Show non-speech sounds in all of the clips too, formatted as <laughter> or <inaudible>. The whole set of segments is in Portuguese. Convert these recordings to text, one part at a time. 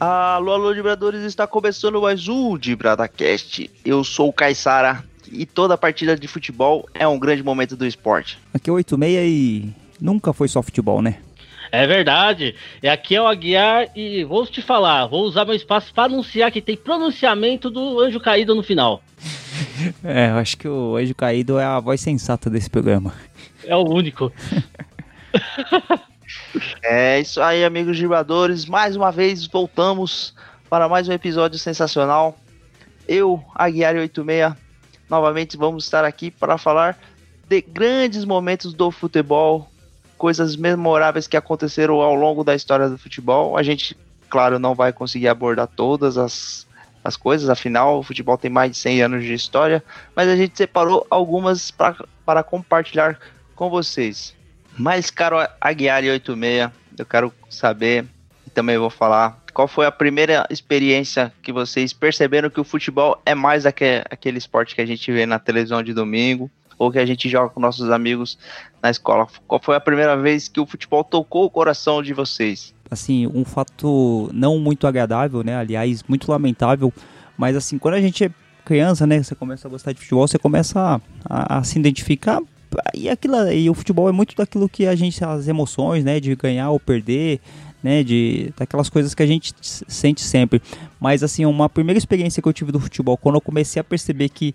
Alô, alô, Vibradores, está começando mais um DibradaCast. Eu sou o Caissara e toda partida de futebol é um grande momento do esporte. Aqui é 86 e nunca foi só futebol, né? É verdade. E aqui é o Aguiar e vou te falar, vou usar meu espaço para anunciar que tem pronunciamento do anjo caído no final. <laughs> É, eu acho que o anjo caído é a voz sensata desse programa. É o único. <laughs> é isso aí, amigos jogadores. Mais uma vez voltamos para mais um episódio sensacional. Eu, Aguiar 86, novamente vamos estar aqui para falar de grandes momentos do futebol, coisas memoráveis que aconteceram ao longo da história do futebol. A gente, claro, não vai conseguir abordar todas as, as coisas, afinal, o futebol tem mais de 100 anos de história, mas a gente separou algumas para compartilhar com vocês. Mas, caro Aguiar 86, eu quero saber e também vou falar qual foi a primeira experiência que vocês perceberam que o futebol é mais aquele, aquele esporte que a gente vê na televisão de domingo ou que a gente joga com nossos amigos na escola. Qual foi a primeira vez que o futebol tocou o coração de vocês? Assim, um fato não muito agradável, né? Aliás, muito lamentável, mas assim, quando a gente é criança, né, você começa a gostar de futebol, você começa a, a, a se identificar e aquilo e o futebol é muito daquilo que a gente as emoções, né, de ganhar ou perder, né, de daquelas coisas que a gente sente sempre. Mas assim, uma primeira experiência que eu tive do futebol, quando eu comecei a perceber que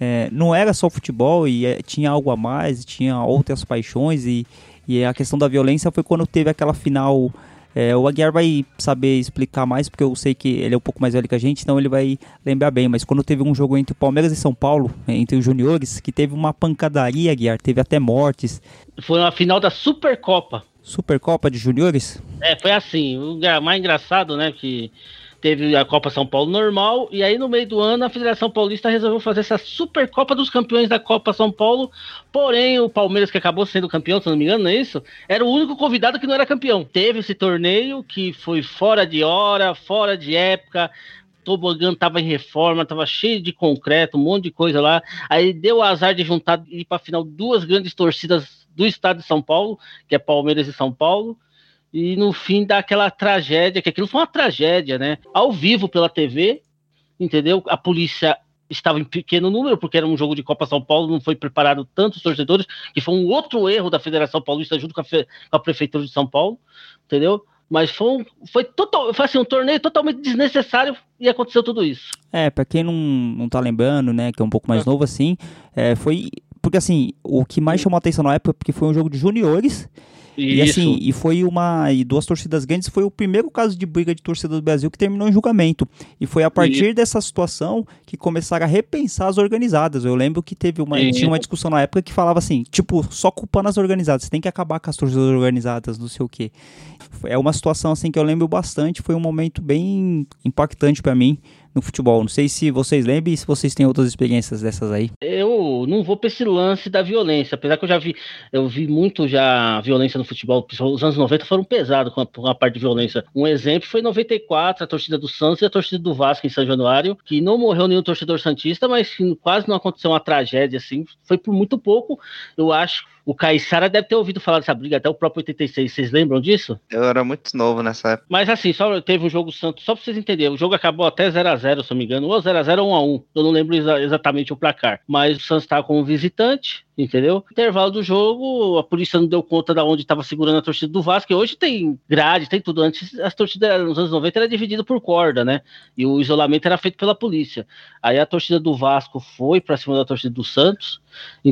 é, não era só futebol e é, tinha algo a mais, tinha outras paixões e, e a questão da violência foi quando teve aquela final. É, o Aguiar vai saber explicar mais, porque eu sei que ele é um pouco mais velho que a gente, então ele vai lembrar bem. Mas quando teve um jogo entre Palmeiras e São Paulo, entre os juniores, que teve uma pancadaria, Aguiar, teve até mortes. Foi uma final da Supercopa. Supercopa de juniores? É, foi assim. O mais engraçado, né, que teve a Copa São Paulo normal, e aí no meio do ano a Federação Paulista resolveu fazer essa Supercopa dos Campeões da Copa São Paulo, porém o Palmeiras, que acabou sendo campeão, se não me engano, não é isso? Era o único convidado que não era campeão. Teve esse torneio que foi fora de hora, fora de época, tobogã tava em reforma, tava cheio de concreto, um monte de coisa lá. Aí deu azar de juntar e ir para final duas grandes torcidas do estado de São Paulo, que é Palmeiras e São Paulo e no fim dá aquela tragédia, que aquilo foi uma tragédia, né? Ao vivo pela TV, entendeu? A polícia estava em pequeno número, porque era um jogo de Copa São Paulo, não foi preparado tantos torcedores, que foi um outro erro da Federação Paulista junto com a, com a Prefeitura de São Paulo, entendeu? Mas foi, um, foi, total, foi assim, um torneio totalmente desnecessário e aconteceu tudo isso. É, para quem não, não tá lembrando, né, que é um pouco mais é. novo assim, é, foi. Porque assim, o que mais chamou a atenção na época é porque foi um jogo de juniores e assim, e foi uma. E duas torcidas grandes foi o primeiro caso de briga de torcida do Brasil que terminou em julgamento. E foi a partir e... dessa situação que começaram a repensar as organizadas. Eu lembro que teve uma. E... Tinha uma discussão na época que falava assim, tipo, só culpando as organizadas, você tem que acabar com as torcidas organizadas, não sei o quê. É uma situação assim que eu lembro bastante, foi um momento bem impactante para mim no futebol. Não sei se vocês lembram e se vocês têm outras experiências dessas aí. Eu não vou para esse lance da violência, apesar que eu já vi, eu vi muito já violência no futebol. Os anos 90 foram pesados com a, com a parte de violência. Um exemplo foi em 94, a torcida do Santos e a torcida do Vasco em São Januário, que não morreu nenhum torcedor santista, mas quase não aconteceu uma tragédia assim. Foi por muito pouco. Eu acho o Caissara deve ter ouvido falar dessa briga até o próprio 86. Vocês lembram disso? Eu era muito novo nessa época. Mas assim, só teve um jogo Santos, só pra vocês entenderem. O jogo acabou até 0x0, se eu não me engano. Ou 0x0 ou 1x1. Eu não lembro exa exatamente o placar. Mas o Santos estava como visitante entendeu? Intervalo do jogo, a polícia não deu conta da onde estava segurando a torcida do Vasco, que hoje tem grade, tem tudo. Antes as torcidas nos anos 90 era dividida por corda, né? E o isolamento era feito pela polícia. Aí a torcida do Vasco foi para cima da torcida do Santos,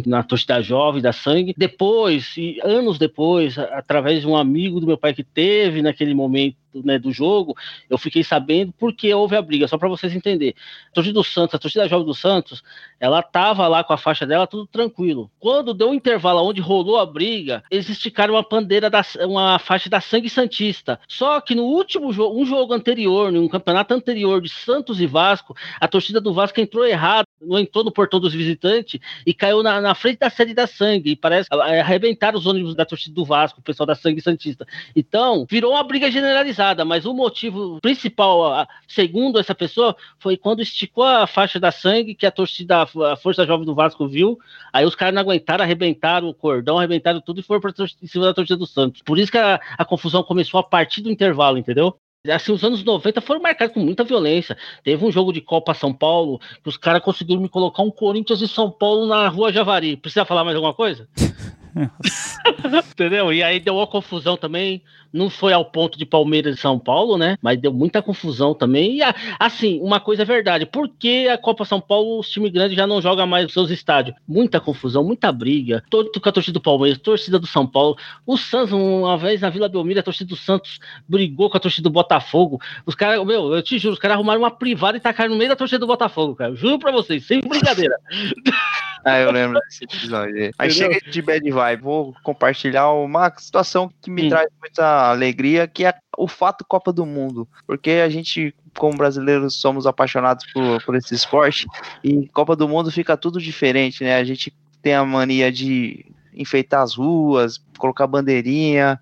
na torcida jovem da Sangue. Depois, e anos depois, através de um amigo do meu pai que teve naquele momento né, do jogo, eu fiquei sabendo porque houve a briga, só para vocês entenderem. A torcida do Santos, a torcida jovem do Santos, ela tava lá com a faixa dela, tudo tranquilo. Quando deu um intervalo onde rolou a briga, eles esticaram uma bandeira, da, uma faixa da Sangue Santista. Só que no último jogo, um jogo anterior, um campeonato anterior de Santos e Vasco, a torcida do Vasco entrou errado, não entrou no portão dos visitantes e caiu na, na frente da sede da Sangue. E parece arrebentaram os ônibus da torcida do Vasco, o pessoal da Sangue Santista. Então, virou uma briga generalizada mas o motivo principal, segundo essa pessoa, foi quando esticou a faixa da sangue que a torcida, a Força Jovem do Vasco viu. Aí os caras não aguentaram, arrebentaram o cordão, arrebentaram tudo e foram para em cima da torcida do Santos. Por isso que a, a confusão começou a partir do intervalo, entendeu? Assim, os anos 90 foram marcados com muita violência. Teve um jogo de Copa São Paulo que os caras conseguiram me colocar um Corinthians e São Paulo na rua Javari. Precisa falar mais alguma coisa? <laughs> <laughs> Entendeu? E aí deu uma confusão também. Não foi ao ponto de Palmeiras e São Paulo, né? Mas deu muita confusão também. E assim, uma coisa é verdade. Por que a Copa São Paulo, os times grandes já não jogam mais nos seus estádios? Muita confusão, muita briga. Todo com a torcida do Palmeiras, torcida do São Paulo. O Santos, uma vez na Vila Belmiro, a torcida do Santos brigou com a torcida do Botafogo. Os caras, meu, eu te juro, os caras arrumaram uma privada e tacaram no meio da torcida do Botafogo, cara. juro pra vocês, sem brincadeira. <laughs> ah, eu lembro desse episódio. Aí chega de bad vibe. Vou compartilhar uma situação que me traz muita alegria, que é o fato Copa do Mundo. Porque a gente, como brasileiros, somos apaixonados por, por esse esporte. E Copa do Mundo fica tudo diferente, né? A gente tem a mania de enfeitar as ruas, colocar bandeirinha,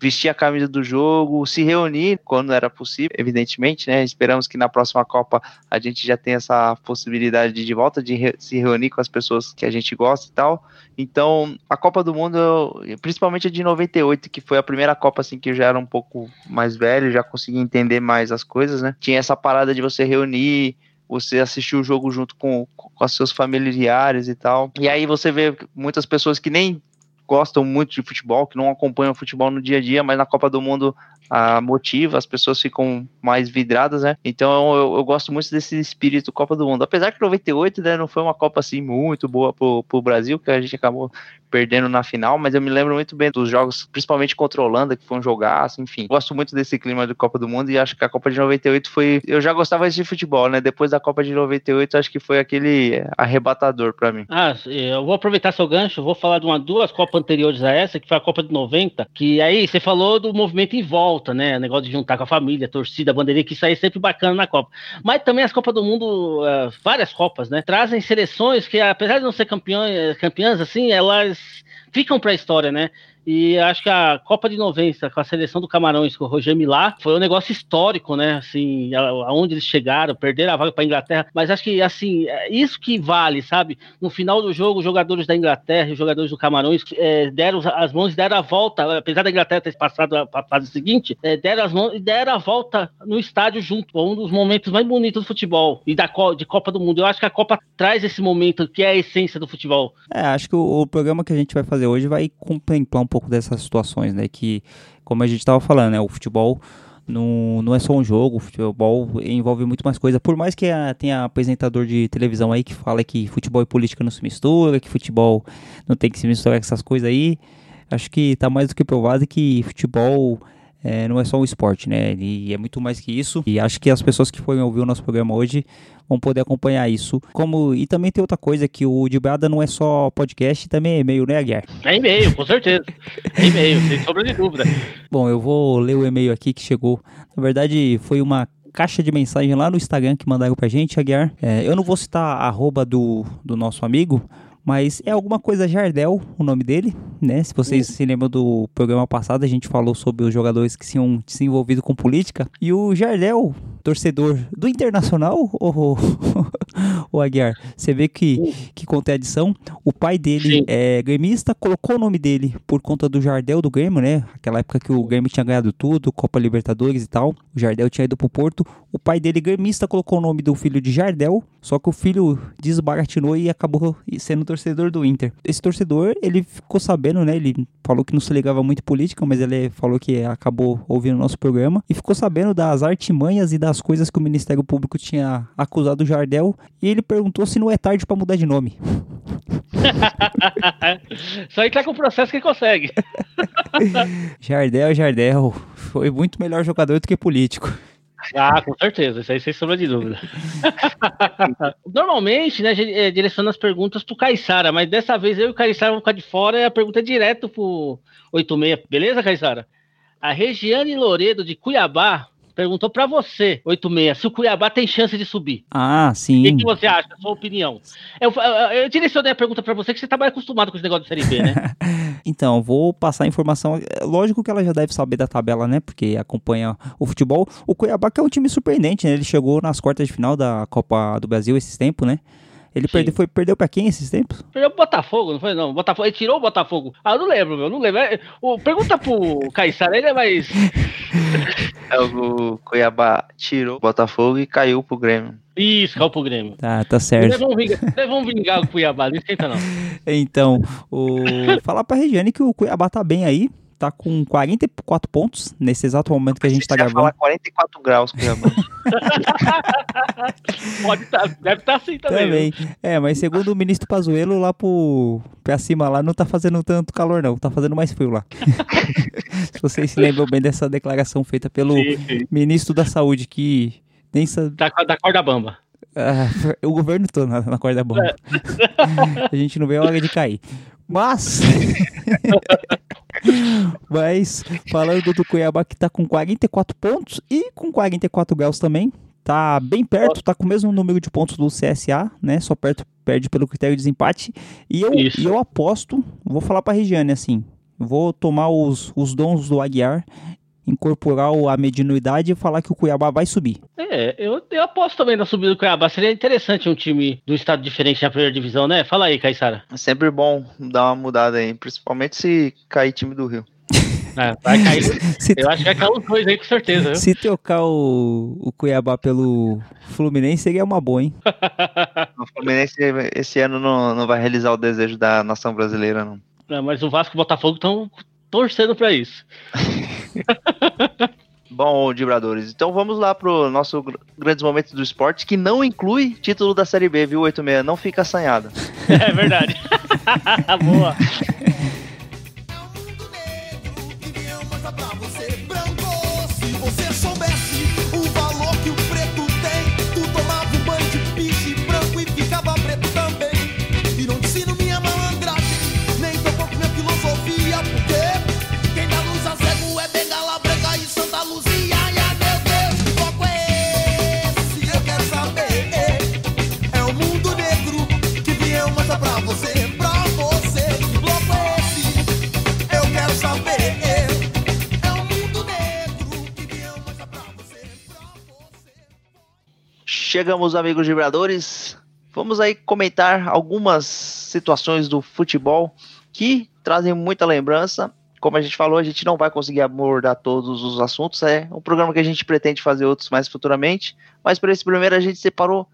vestir a camisa do jogo, se reunir quando era possível, evidentemente, né? Esperamos que na próxima Copa a gente já tenha essa possibilidade de, de volta de re se reunir com as pessoas que a gente gosta e tal. Então, a Copa do Mundo, principalmente a de 98, que foi a primeira Copa assim que eu já era um pouco mais velho, já conseguia entender mais as coisas, né? Tinha essa parada de você reunir você assistir o jogo junto com, com seus familiares e tal. E aí você vê muitas pessoas que nem gostam muito de futebol, que não acompanham futebol no dia a dia, mas na Copa do Mundo a motiva, as pessoas ficam mais vidradas, né? Então eu, eu, gosto muito desse espírito Copa do Mundo. Apesar que 98, né, não foi uma Copa assim muito boa pro, pro Brasil, que a gente acabou perdendo na final, mas eu me lembro muito bem dos jogos, principalmente contra a Holanda, que foi um jogaço, enfim. Gosto muito desse clima de Copa do Mundo e acho que a Copa de 98 foi. Eu já gostava de futebol, né? Depois da Copa de 98, acho que foi aquele arrebatador para mim. Ah, eu vou aproveitar seu gancho, vou falar de uma duas Copas anteriores a essa, que foi a Copa de 90, que aí você falou do movimento em volta volta, né? Negócio de juntar com a família, torcida, bandeirinha, que isso aí é sempre bacana na Copa. Mas também as Copas do Mundo, uh, várias Copas, né? Trazem seleções que, apesar de não ser campeões, campeãs, assim, elas ficam para a história, né? E acho que a Copa de 90, com a seleção do Camarões, com o Roger Milá, foi um negócio histórico, né? Assim, aonde eles chegaram, perderam a vaga para a Inglaterra. Mas acho que, assim, é isso que vale, sabe? No final do jogo, os jogadores da Inglaterra e os jogadores do Camarões é, deram as mãos e deram a volta, apesar da Inglaterra ter passado a fase seguinte, é, deram as mãos e deram a volta no estádio junto. Um dos momentos mais bonitos do futebol e da de Copa do Mundo. Eu acho que a Copa traz esse momento que é a essência do futebol. É, acho que o, o programa que a gente vai fazer hoje vai contemplar um pouco pouco dessas situações, né? Que, como a gente estava falando, né? O futebol não, não é só um jogo, o futebol envolve muito mais coisa. Por mais que a, tenha apresentador de televisão aí que fala que futebol e política não se mistura, que futebol não tem que se misturar com essas coisas aí, acho que está mais do que provado que futebol é, não é só um esporte, né? E é muito mais que isso. E acho que as pessoas que forem ouvir o nosso programa hoje vão poder acompanhar isso. Como e também tem outra coisa que o Dibrada não é só podcast, também é e-mail, né, Aguiar? É e-mail, com certeza. É e-mail, sem sombra de dúvida. <laughs> Bom, eu vou ler o e-mail aqui que chegou. Na verdade, foi uma caixa de mensagem lá no Instagram que mandaram pra gente, Aguiar. É, eu não vou citar a arroba do, do nosso amigo, mas é alguma coisa Jardel, o nome dele, né? Se vocês se lembram do programa passado, a gente falou sobre os jogadores que tinham se envolvido com política. E o Jardel, torcedor do Internacional, <laughs> o, <laughs> o Aguiar, você vê que, que conta a adição. O pai dele Sim. é gremista, colocou o nome dele por conta do Jardel do Grêmio, né? Aquela época que o Grêmio tinha ganhado tudo, Copa Libertadores e tal. O Jardel tinha ido pro Porto. O pai dele, gremista, colocou o nome do filho de Jardel, só que o filho desbaratinou e acabou sendo torcedor do Inter. Esse torcedor, ele ficou sabendo, né? Ele falou que não se ligava muito política, mas ele falou que acabou ouvindo o nosso programa e ficou sabendo das artimanhas e das coisas que o Ministério Público tinha acusado o Jardel e ele perguntou se não é tarde para mudar de nome. <laughs> Só entrar com o processo que consegue. <laughs> Jardel, Jardel, foi muito melhor jogador do que político. Ah, com certeza, isso aí sem sombra de dúvida. <laughs> Normalmente, né, é, direciona as perguntas pro Caissara, mas dessa vez eu e o Caissara vamos ficar de fora e a pergunta é direto pro 86. Beleza, Caissara? A Regiane Loredo de Cuiabá perguntou para você, 86, se o Cuiabá tem chance de subir. Ah, sim. O que, que você acha? Sua opinião. Eu, eu, eu direcionei a pergunta para você que você tá mais acostumado com esse negócio de Série B, né? <laughs> então, vou passar a informação. Lógico que ela já deve saber da tabela, né? Porque acompanha o futebol. O Cuiabá que é um time surpreendente, né? Ele chegou nas quartas de final da Copa do Brasil esses tempos, né? Ele perdeu, foi, perdeu pra quem esses tempos? Perdeu pro Botafogo, não foi? Não, Botafogo, ele tirou o Botafogo. Ah, eu não lembro, meu, não lembro. É, o, pergunta pro <laughs> Caissara, ele é mais. <laughs> É, o Cuiabá tirou o Botafogo e caiu pro Grêmio. Isso, caiu pro Grêmio. Tá, tá certo. Eles vão vingar, eles vão vingar o Cuiabá, não esquenta não. <laughs> Então, o... falar pra Regiane que o Cuiabá tá bem aí. Tá com 44 pontos nesse exato momento que a gente tá ia gravando. falar 44 graus. <laughs> <laughs> Pode estar, deve estar assim também. Também. É, mas segundo o ministro Pazuello, lá pro, pra cima lá não tá fazendo tanto calor, não. Tá fazendo mais frio lá. <laughs> Se vocês se lembram bem dessa declaração feita pelo Sim, sim. ministro da Saúde, que nem sa... Da, da corda bamba. Ah, o governo todo na, na corda bamba. a gente não vê a hora de cair. Mas. <laughs> Mas, falando do Cuiabá que tá com 44 pontos e com 44 graus também. Tá bem perto, tá com o mesmo número de pontos do CSA, né? Só perto, perde pelo critério de desempate. E eu, Isso. e eu aposto, vou falar pra Regiane assim: vou tomar os, os dons do Aguiar, incorporar a mediunidade e falar que o Cuiabá vai subir. É, eu, eu aposto também na subida do Cuiabá. Seria interessante um time do estado diferente na primeira divisão, né? Fala aí, Caissara. É sempre bom dar uma mudada aí, principalmente se cair time do Rio. <laughs> É, vai cair. <laughs> Se, Eu acho que vai cair os dois aí com certeza, viu? se trocar o, o Cuiabá pelo Fluminense, seria uma boa, hein? <laughs> O Fluminense esse ano não, não vai realizar o desejo da nação brasileira, não. Não, mas o Vasco e o Botafogo estão torcendo pra isso. <laughs> Bom, Dibradores, então vamos lá pro nosso gr- grandes momentos do esporte, que não inclui título da Série B, viu, 86? Não fica assanhado. <laughs> É verdade. <laughs> Boa. Chegamos, amigos vibradores. Vamos aí comentar algumas situações do futebol que trazem muita lembrança. Como a gente falou, a gente não vai conseguir abordar todos os assuntos. É um programa que a gente pretende fazer outros mais futuramente. Mas para esse primeiro a gente separou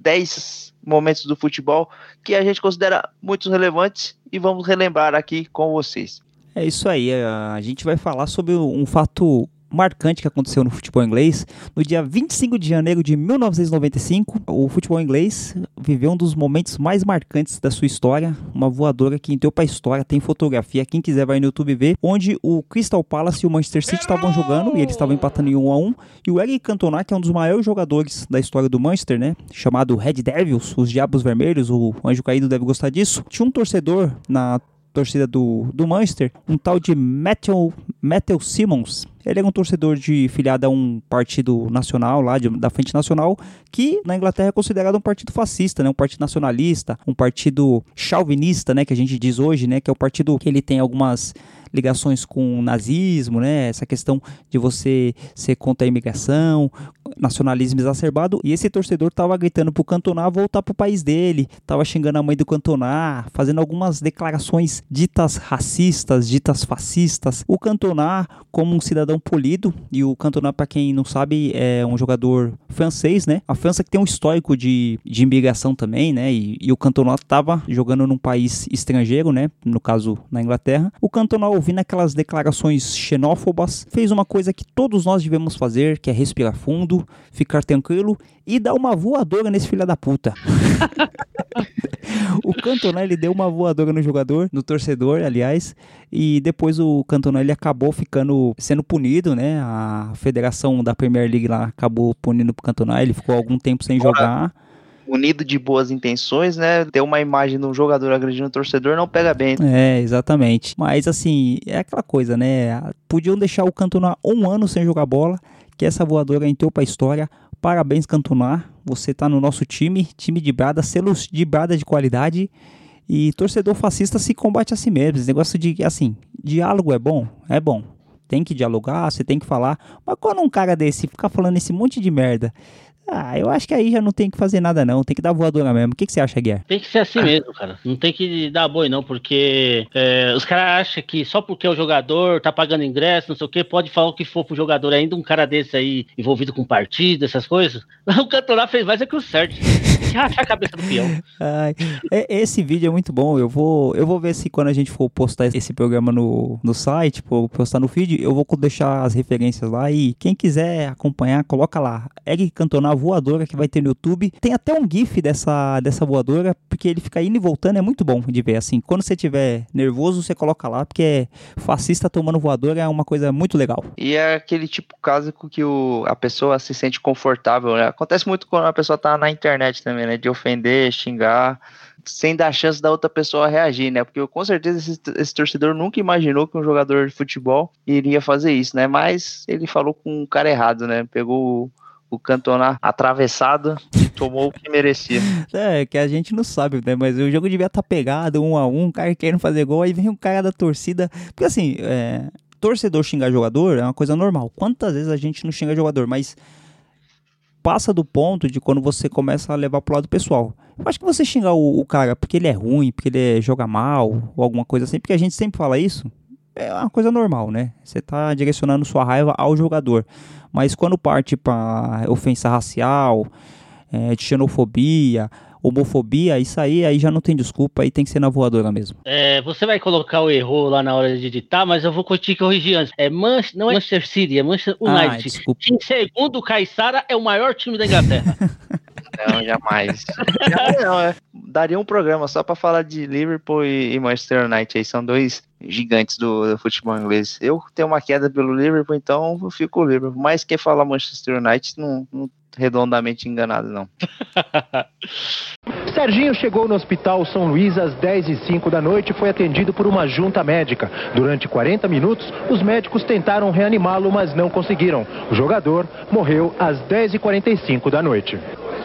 10 momentos do futebol que a gente considera muito relevantes e vamos relembrar aqui com vocês. É isso aí, a gente vai falar sobre um fato marcante que aconteceu no futebol inglês. No dia 25 de janeiro de 1995, o futebol inglês viveu um dos momentos mais marcantes da sua história, uma voadora que entrou para a história, tem fotografia, quem quiser vai no YouTube ver, onde o Crystal Palace e o Manchester City estavam jogando e eles estavam empatando em 1 a 1, e o Eric Cantona, que é um dos maiores jogadores da história do Manchester, né, chamado Red Devils, os Diabos Vermelhos, o Anjo Caído deve gostar disso. Tinha um torcedor na torcida do, do Manchester, um tal de Matthew, Matthew Simmons. Ele era um torcedor de filiado a um partido nacional lá, de- da Frente Nacional, que na Inglaterra é considerado um partido fascista, né? Um partido nacionalista, um partido chauvinista, né? Que a gente diz hoje, né? Que é o partido que ele tem algumas ligações com o nazismo, né? Essa questão de você ser contra a imigração, nacionalismo exacerbado. E esse torcedor tava gritando pro Cantona voltar pro país dele, tava xingando a mãe do Cantona, fazendo algumas declarações ditas racistas, ditas fascistas. O Cantona, como um cidadão polido, e o Cantona, para quem não sabe, é um jogador francês, né? A França que tem um histórico de, de imigração também, né? E, e o Cantona tava jogando num país estrangeiro, né? No caso, na Inglaterra. O Cantona, ouvindo aquelas declarações xenófobas, fez uma coisa que todos nós devemos fazer, que é respirar fundo, ficar tranquilo e dar uma voadora nesse filho da puta. <laughs> o Cantona ele deu uma voadora no jogador, no torcedor, aliás, e depois o Cantona ele acabou ficando sendo punido, né? A federação da Premier League lá acabou punindo o Cantona, ele ficou algum tempo sem jogar. Unido de boas intenções, né? Ter uma imagem de um jogador agredindo o torcedor não pega bem. É, exatamente. Mas assim, é aquela coisa, né? Podiam deixar o Cantona um ano sem jogar bola, que essa voadora entrou pra história. Parabéns, Cantona. Você tá no nosso time, time de brada, selos de brada de qualidade. E torcedor fascista se combate a si mesmo. Esse negócio de, assim, diálogo é bom? É bom. Tem que dialogar, você tem que falar. Mas quando um cara desse ficar falando esse monte de merda, Ah, eu acho que aí já não tem que fazer nada, não. Tem que dar voadora mesmo. O que, que você acha, Guilherme? Tem que ser assim mesmo, cara. Não tem que dar boi, não, porque é, os caras acham que só porque o jogador tá pagando ingresso, não sei o que, pode falar o que for pro jogador. Ainda um cara desse aí envolvido com partido, essas coisas. <laughs> O cantor lá fez mais é que o certo. <laughs> Rachar a cabeça do peão. Ai, é- esse vídeo é muito bom. Eu vou, eu vou ver se quando a gente for postar esse programa no, no site, for postar no feed, eu vou deixar as referências lá. E quem quiser acompanhar, coloca lá. Eric Cantona voadora que vai ter no YouTube. Tem até um GIF dessa, dessa voadora, porque ele fica indo e voltando. É muito bom de ver. Assim, quando você tiver nervoso, você coloca lá, porque fascista tomando voadora é uma coisa muito legal. E é aquele tipo clássico que o, a pessoa se sente confortável, né? Acontece muito quando a pessoa tá na internet também, né? De ofender, xingar, sem dar chance da outra pessoa reagir, né? Porque com certeza esse, esse torcedor nunca imaginou que um jogador de futebol iria fazer isso, né? Mas ele falou com um cara errado, né? Pegou o, o Cantona atravessado e tomou o que merecia. <laughs> É, que a gente não sabe, né? Mas o jogo devia estar pegado, um a um, o cara querendo fazer gol, aí vem um cara da torcida. Porque assim, é, torcedor xingar jogador é uma coisa normal. Quantas vezes a gente não xinga jogador? Mas passa do ponto de quando você começa a levar pro lado pessoal. Eu acho que você xingar o, o cara porque ele é ruim, porque ele é- joga mal, ou alguma coisa assim, porque a gente sempre fala isso, é uma coisa normal, né? Você tá direcionando sua raiva ao jogador. Mas quando parte pra ofensa racial, é, xenofobia, homofobia, isso aí, aí já não tem desculpa, aí tem que ser na voadora mesmo. É, você vai colocar o erro lá na hora de editar, mas eu vou te corrigir antes. É Man não é Manchester City, é Manchester Ah, United. desculpa. em segundo, o Caissara é o maior time da Inglaterra. <laughs> Não, jamais. <laughs> Jamais não, é. Daria um programa só pra falar de Liverpool e, Manchester United. Aí são dois gigantes do, do futebol inglês. Eu tenho uma queda pelo Liverpool, então eu fico o Liverpool. Mas quem fala Manchester United não, não redondamente enganado, não. <laughs> Serginho chegou no Hospital São Luís às 10 e 05 da noite e foi atendido por uma junta médica. Durante 40 minutos, os médicos tentaram reanimá-lo, mas não conseguiram. O jogador morreu às 10 e 45 da noite.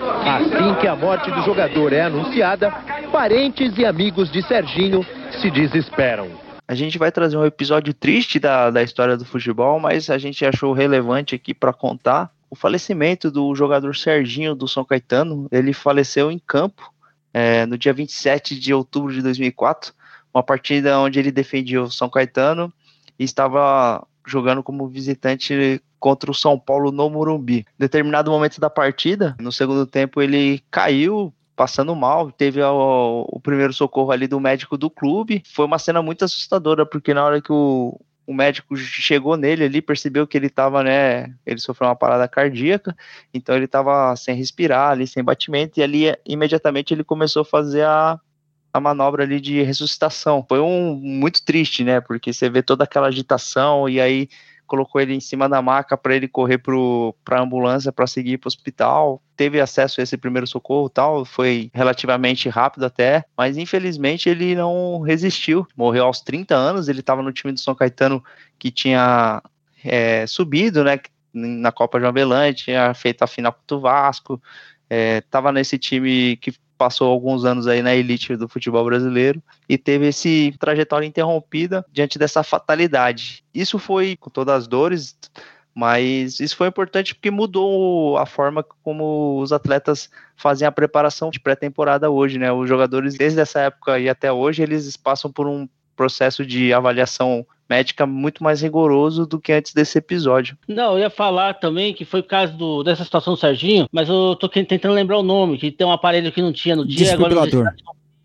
Assim que a morte do jogador é anunciada, parentes e amigos de Serginho se desesperam. A gente vai trazer um episódio triste da, da história do futebol, mas a gente achou relevante aqui para contar o falecimento do jogador Serginho do São Caetano. Ele faleceu em campo é, no dia 27 de outubro de 2004, uma partida onde ele defendia o São Caetano e estava jogando como visitante contra o São Paulo no Morumbi. Em determinado momento da partida, no segundo tempo, ele caiu passando mal, teve o, o primeiro socorro ali do médico do clube. Foi uma cena muito assustadora, porque na hora que o, o médico chegou nele ali, percebeu que ele estava, né, ele sofreu uma parada cardíaca, então ele estava sem respirar ali, sem batimento, e ali imediatamente ele começou a fazer a, a manobra ali de ressuscitação. Foi um muito triste, né, porque você vê toda aquela agitação e aí colocou ele em cima da maca para ele correr para a ambulância para seguir para o hospital. Teve acesso a esse primeiro socorro, tal, foi relativamente rápido até, mas infelizmente ele não resistiu. Morreu aos 30 anos. Ele estava no time do São Caetano que tinha é, subido, né, na Copa João Avelange, tinha feito a final contra o Vasco. Estava nesse time que passou alguns anos aí na elite do futebol brasileiro e teve esse trajetória interrompida diante dessa fatalidade. Isso foi com todas as dores, mas isso foi importante porque mudou a forma como os atletas fazem a preparação de pré-temporada hoje, né? Os jogadores desde essa época e até hoje eles passam por um processo de avaliação médica muito mais rigoroso do que antes desse episódio. Não, eu ia falar também que foi por causa do, dessa situação do Serginho, mas eu tô tentando lembrar o nome, que tem um aparelho que não tinha no dia. Desfibrilador.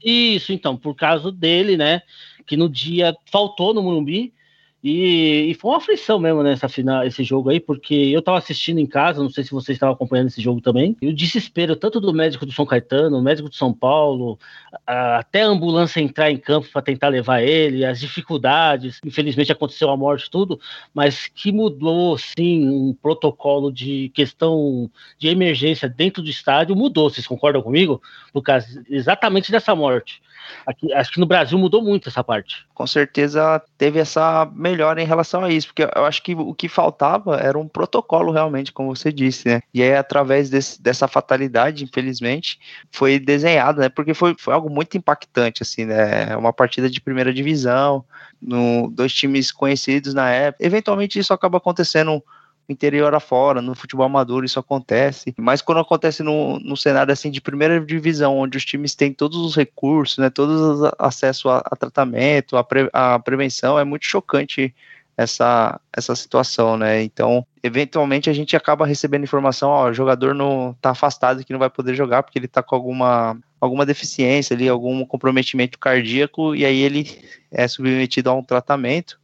Isso, então, por causa dele, né? Que no dia faltou no Morumbi. E, e, foi uma aflição mesmo nessa final, esse jogo aí, porque eu tava assistindo em casa, não sei se vocês estavam acompanhando esse jogo também, e o desespero tanto do médico do São Caetano, o médico de São Paulo, a, até a ambulância entrar em campo para tentar levar ele, as dificuldades, infelizmente aconteceu a morte tudo, mas que mudou sim um protocolo de questão de emergência dentro do estádio, mudou, vocês concordam comigo? Lucas, exatamente dessa morte. Aqui, acho que no Brasil mudou muito essa parte. Com certeza teve essa melhora em relação a isso, porque eu acho que o que faltava era um protocolo realmente, como você disse, né? E aí, através desse, dessa fatalidade, infelizmente, foi desenhado, né? Porque foi, foi algo muito impactante, assim, né? Uma partida de primeira divisão, no, dois times conhecidos na época. Eventualmente isso acaba acontecendo interior afora, no futebol amador isso acontece, mas quando acontece no, no cenário assim de primeira divisão, onde os times têm todos os recursos, né, todos os acesso a, a tratamento, a, pre, a prevenção, é muito chocante essa, essa situação, né? Então, eventualmente a gente acaba recebendo informação, ó, o jogador não tá afastado que não vai poder jogar porque ele tá com alguma alguma deficiência ali, algum comprometimento cardíaco e aí ele é submetido a um tratamento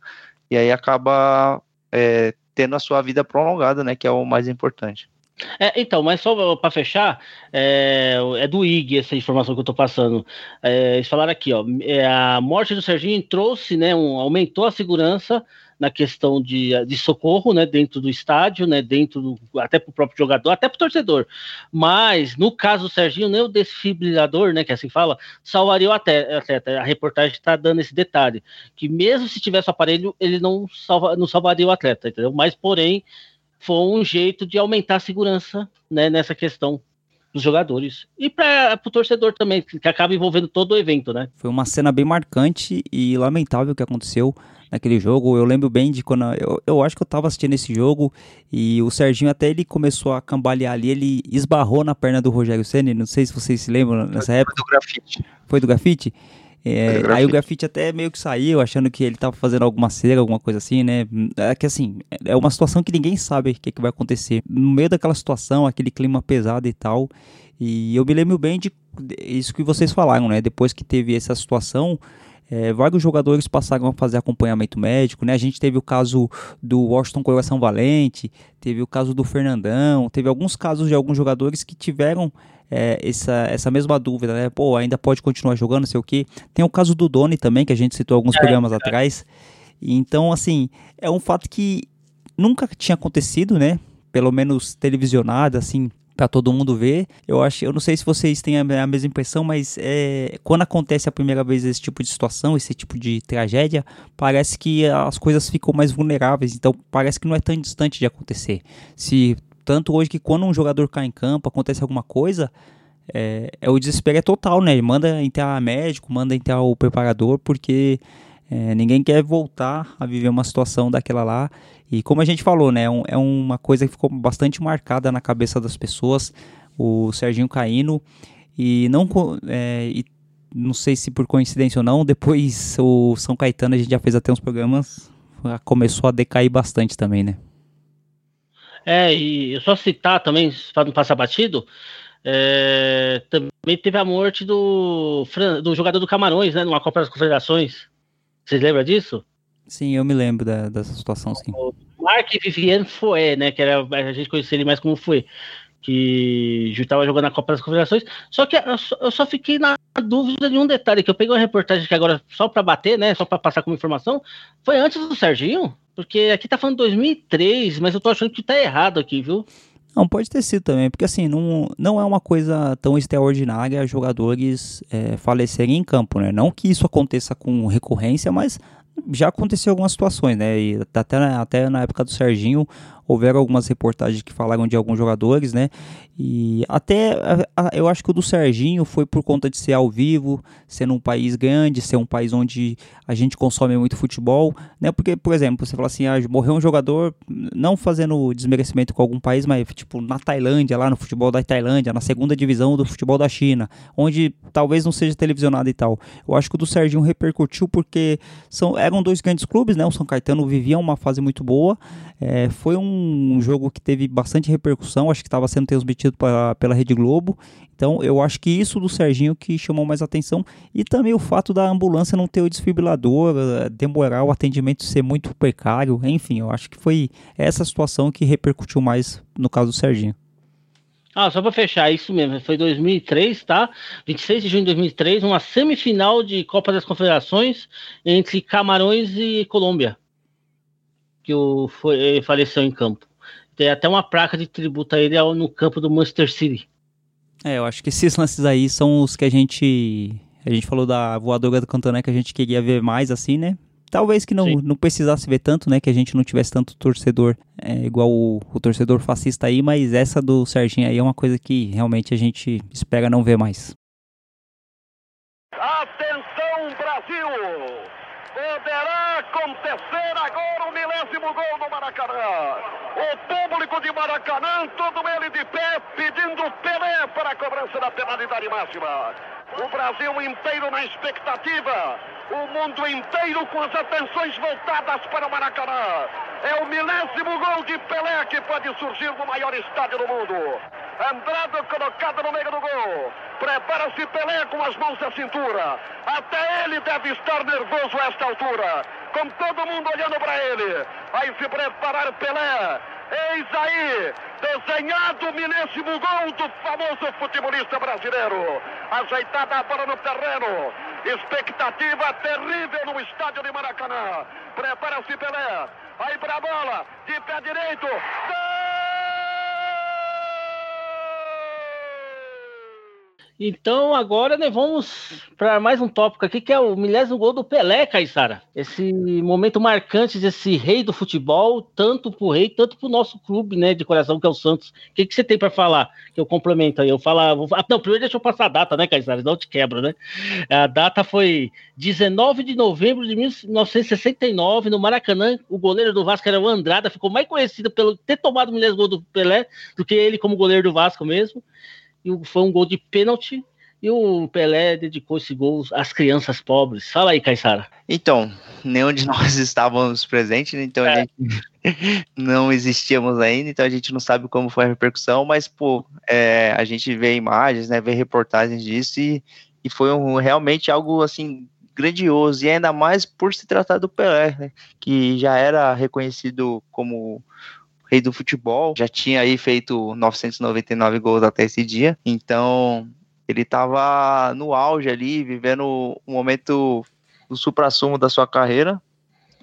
e aí acaba é, tendo a sua vida prolongada, né? Que é o mais importante. É, então, mas só para fechar, é, é, do IG essa informação que eu estou passando. É, eles falaram aqui, ó, é, a morte do Serginho trouxe, né, um, aumentou a segurança na questão de, de socorro, né, dentro do estádio, né, dentro do, até para o próprio jogador, até para o torcedor. Mas no caso do Serginho, nem o desfibrilador, né, que assim fala, salvaria o atleta. A reportagem está dando esse detalhe, que mesmo se tivesse o aparelho, ele não, salva, não salvaria o atleta, entendeu? Mas porém foi um jeito de aumentar a segurança, né, nessa questão dos jogadores e para o torcedor também, que acaba envolvendo todo o evento, né? Foi uma cena bem marcante e lamentável que aconteceu naquele jogo. Eu lembro bem de quando eu, eu acho que eu tava assistindo esse jogo e o Serginho até ele começou a cambalear ali, ele esbarrou na perna do Rogério Ceni, não sei se vocês se lembram nessa época. Foi do grafite. Foi do grafite? É, aí o grafite até meio que saiu, achando que ele tava fazendo alguma cera, alguma coisa assim, né? É que assim, é uma situação que ninguém sabe o que, que vai acontecer. No meio daquela situação, aquele clima pesado e tal. E eu me lembro bem de isso que vocês falaram, né? Depois que teve essa situação, é, vários jogadores passaram a fazer acompanhamento médico, né? A gente teve o caso do Washington Coração Valente, teve o caso do Fernandão, teve alguns casos de alguns jogadores que tiveram é, essa, essa mesma dúvida, né? Pô, ainda pode continuar jogando, não sei o quê. Tem o caso do Doni também, que a gente citou alguns é, programas é. atrás. Então, assim, é um fato que nunca tinha acontecido, né? Pelo menos televisionado, assim, para todo mundo ver. Eu acho, eu não sei se vocês têm a, a mesma impressão, mas é, quando acontece a primeira vez esse tipo de situação, esse tipo de tragédia, parece que as coisas ficam mais vulneráveis. Então parece que não é tão distante de acontecer. Se tanto hoje que quando um jogador cai em campo, acontece alguma coisa, é, é o desespero é total, né? Manda entrar médico, manda entrar o preparador, porque é, ninguém quer voltar a viver uma situação daquela lá. E como a gente falou, né, é, um, é uma coisa que ficou bastante marcada na cabeça das pessoas, o Serginho caindo. E não, é, e não sei se por coincidência ou não, depois <laughs> o São Caetano, a gente já fez até uns programas, começou a decair bastante também, né? É, e só citar também, para não passar batido, é, também teve a morte do, do jogador do Camarões, né, numa Copa das Confederações. Vocês lembram disso? Sim, eu me lembro da, dessa situação, sim. O Mark Vivian foi, né? Que era, a gente conhecia ele mais como foi. Que estava jogando na Copa das Confederações. Só que eu só, eu só fiquei na dúvida de um detalhe, que eu peguei uma reportagem que agora, só para bater, né? Só para passar como informação, foi antes do Serginho? Porque aqui tá falando 2003, mas eu tô achando que tá errado aqui, viu? Não, pode ter sido também, porque assim, não, não é uma coisa tão extraordinária jogadores é, falecerem em campo, né? Não que isso aconteça com recorrência, mas já aconteceu algumas situações, né? E até, até na época do Serginho, houveram algumas reportagens que falaram de alguns jogadores, né? E até eu acho que o do Serginho foi por conta de ser ao vivo, ser num país grande, ser um país onde a gente consome muito futebol, né? Porque, por exemplo, você fala assim, ah, morreu um jogador, não fazendo desmerecimento com algum país, mas tipo na Tailândia, lá no futebol da Tailândia, na segunda divisão do futebol da China, onde talvez não seja televisionado e tal. Eu acho que o do Serginho repercutiu porque são, eram dois grandes clubes, né? O São Caetano vivia uma fase muito boa, é, foi um jogo que teve bastante repercussão, acho que estava sendo transmitido pra, pela Rede Globo. Então eu acho que isso do Serginho que chamou mais atenção. E também o fato da ambulância não ter o desfibrilador, eh, demorar o atendimento ser muito precário. Enfim, eu acho que foi essa situação que repercutiu mais no caso do Serginho. Ah, só para fechar, isso mesmo, foi 2003, tá? 26 de junho de 2003, uma semifinal de Copa das Confederações entre Camarões e Colômbia que o foi, faleceu em campo. Tem até uma placa de tributo a ele no campo do Manchester City. É, eu acho que esses lances aí são os que a gente. A gente falou da voadora do Cantoné que a gente queria ver mais assim, né? Talvez que não, não precisasse ver tanto, né? Que a gente não tivesse tanto torcedor é, igual o, o, torcedor fascista aí, mas essa do Serginho aí é uma coisa que realmente a gente espera não ver mais. Atenção, Brasil! Poderá acontecer agora o milésimo gol no Maracanã. O público de Maracanã, todo ele de pé, pedindo Pelé para a cobrança da penalidade máxima. O Brasil inteiro na expectativa. O mundo inteiro com as atenções voltadas para o Maracanã. É o milésimo gol de Pelé que pode surgir no maior estádio do mundo. Andrade colocado no meio do gol. Prepara-se Pelé com as mãos à cintura. Até ele deve estar nervoso a esta altura. Com todo mundo olhando para ele. Vai se preparar Pelé. Eis aí, desenhado o milésimo gol do famoso futebolista brasileiro. Ajeitada a bola no terreno. Expectativa terrível no estádio de Maracanã. Prepara-se Pelé. Aí para a bola, de pé direito. Então agora né, vamos para mais um tópico aqui que é o milésimo gol do Pelé, Caissara. Esse momento marcante desse rei do futebol, tanto pro rei, tanto pro nosso clube, né, de coração que é o Santos. O que, que você tem para falar? Que eu complemento aí. Eu falo, vou... ah, não, primeiro deixa eu passar a data, né, Caissara? Não te quebra, né? A data foi 19 de novembro de 1969 no Maracanã. O goleiro do Vasco era o Andrada, ficou mais conhecido pelo ter tomado o milésimo gol do Pelé do que ele como goleiro do Vasco mesmo e foi um gol de pênalti. E o Pelé dedicou esse gol às crianças pobres. Fala aí, Caissara. Então, nenhum de <laughs> nós estávamos presentes, né? então é. a gente <laughs> não existíamos ainda, então a gente não sabe como foi a repercussão, mas, pô, é, a gente vê imagens, né, vê reportagens disso e, e foi um, realmente algo, assim, grandioso, e ainda mais por se tratar do Pelé, né, que já era reconhecido como rei do futebol, já tinha aí feito 999 gols até esse dia, então ele estava no auge ali, vivendo um momento do supra-sumo da sua carreira.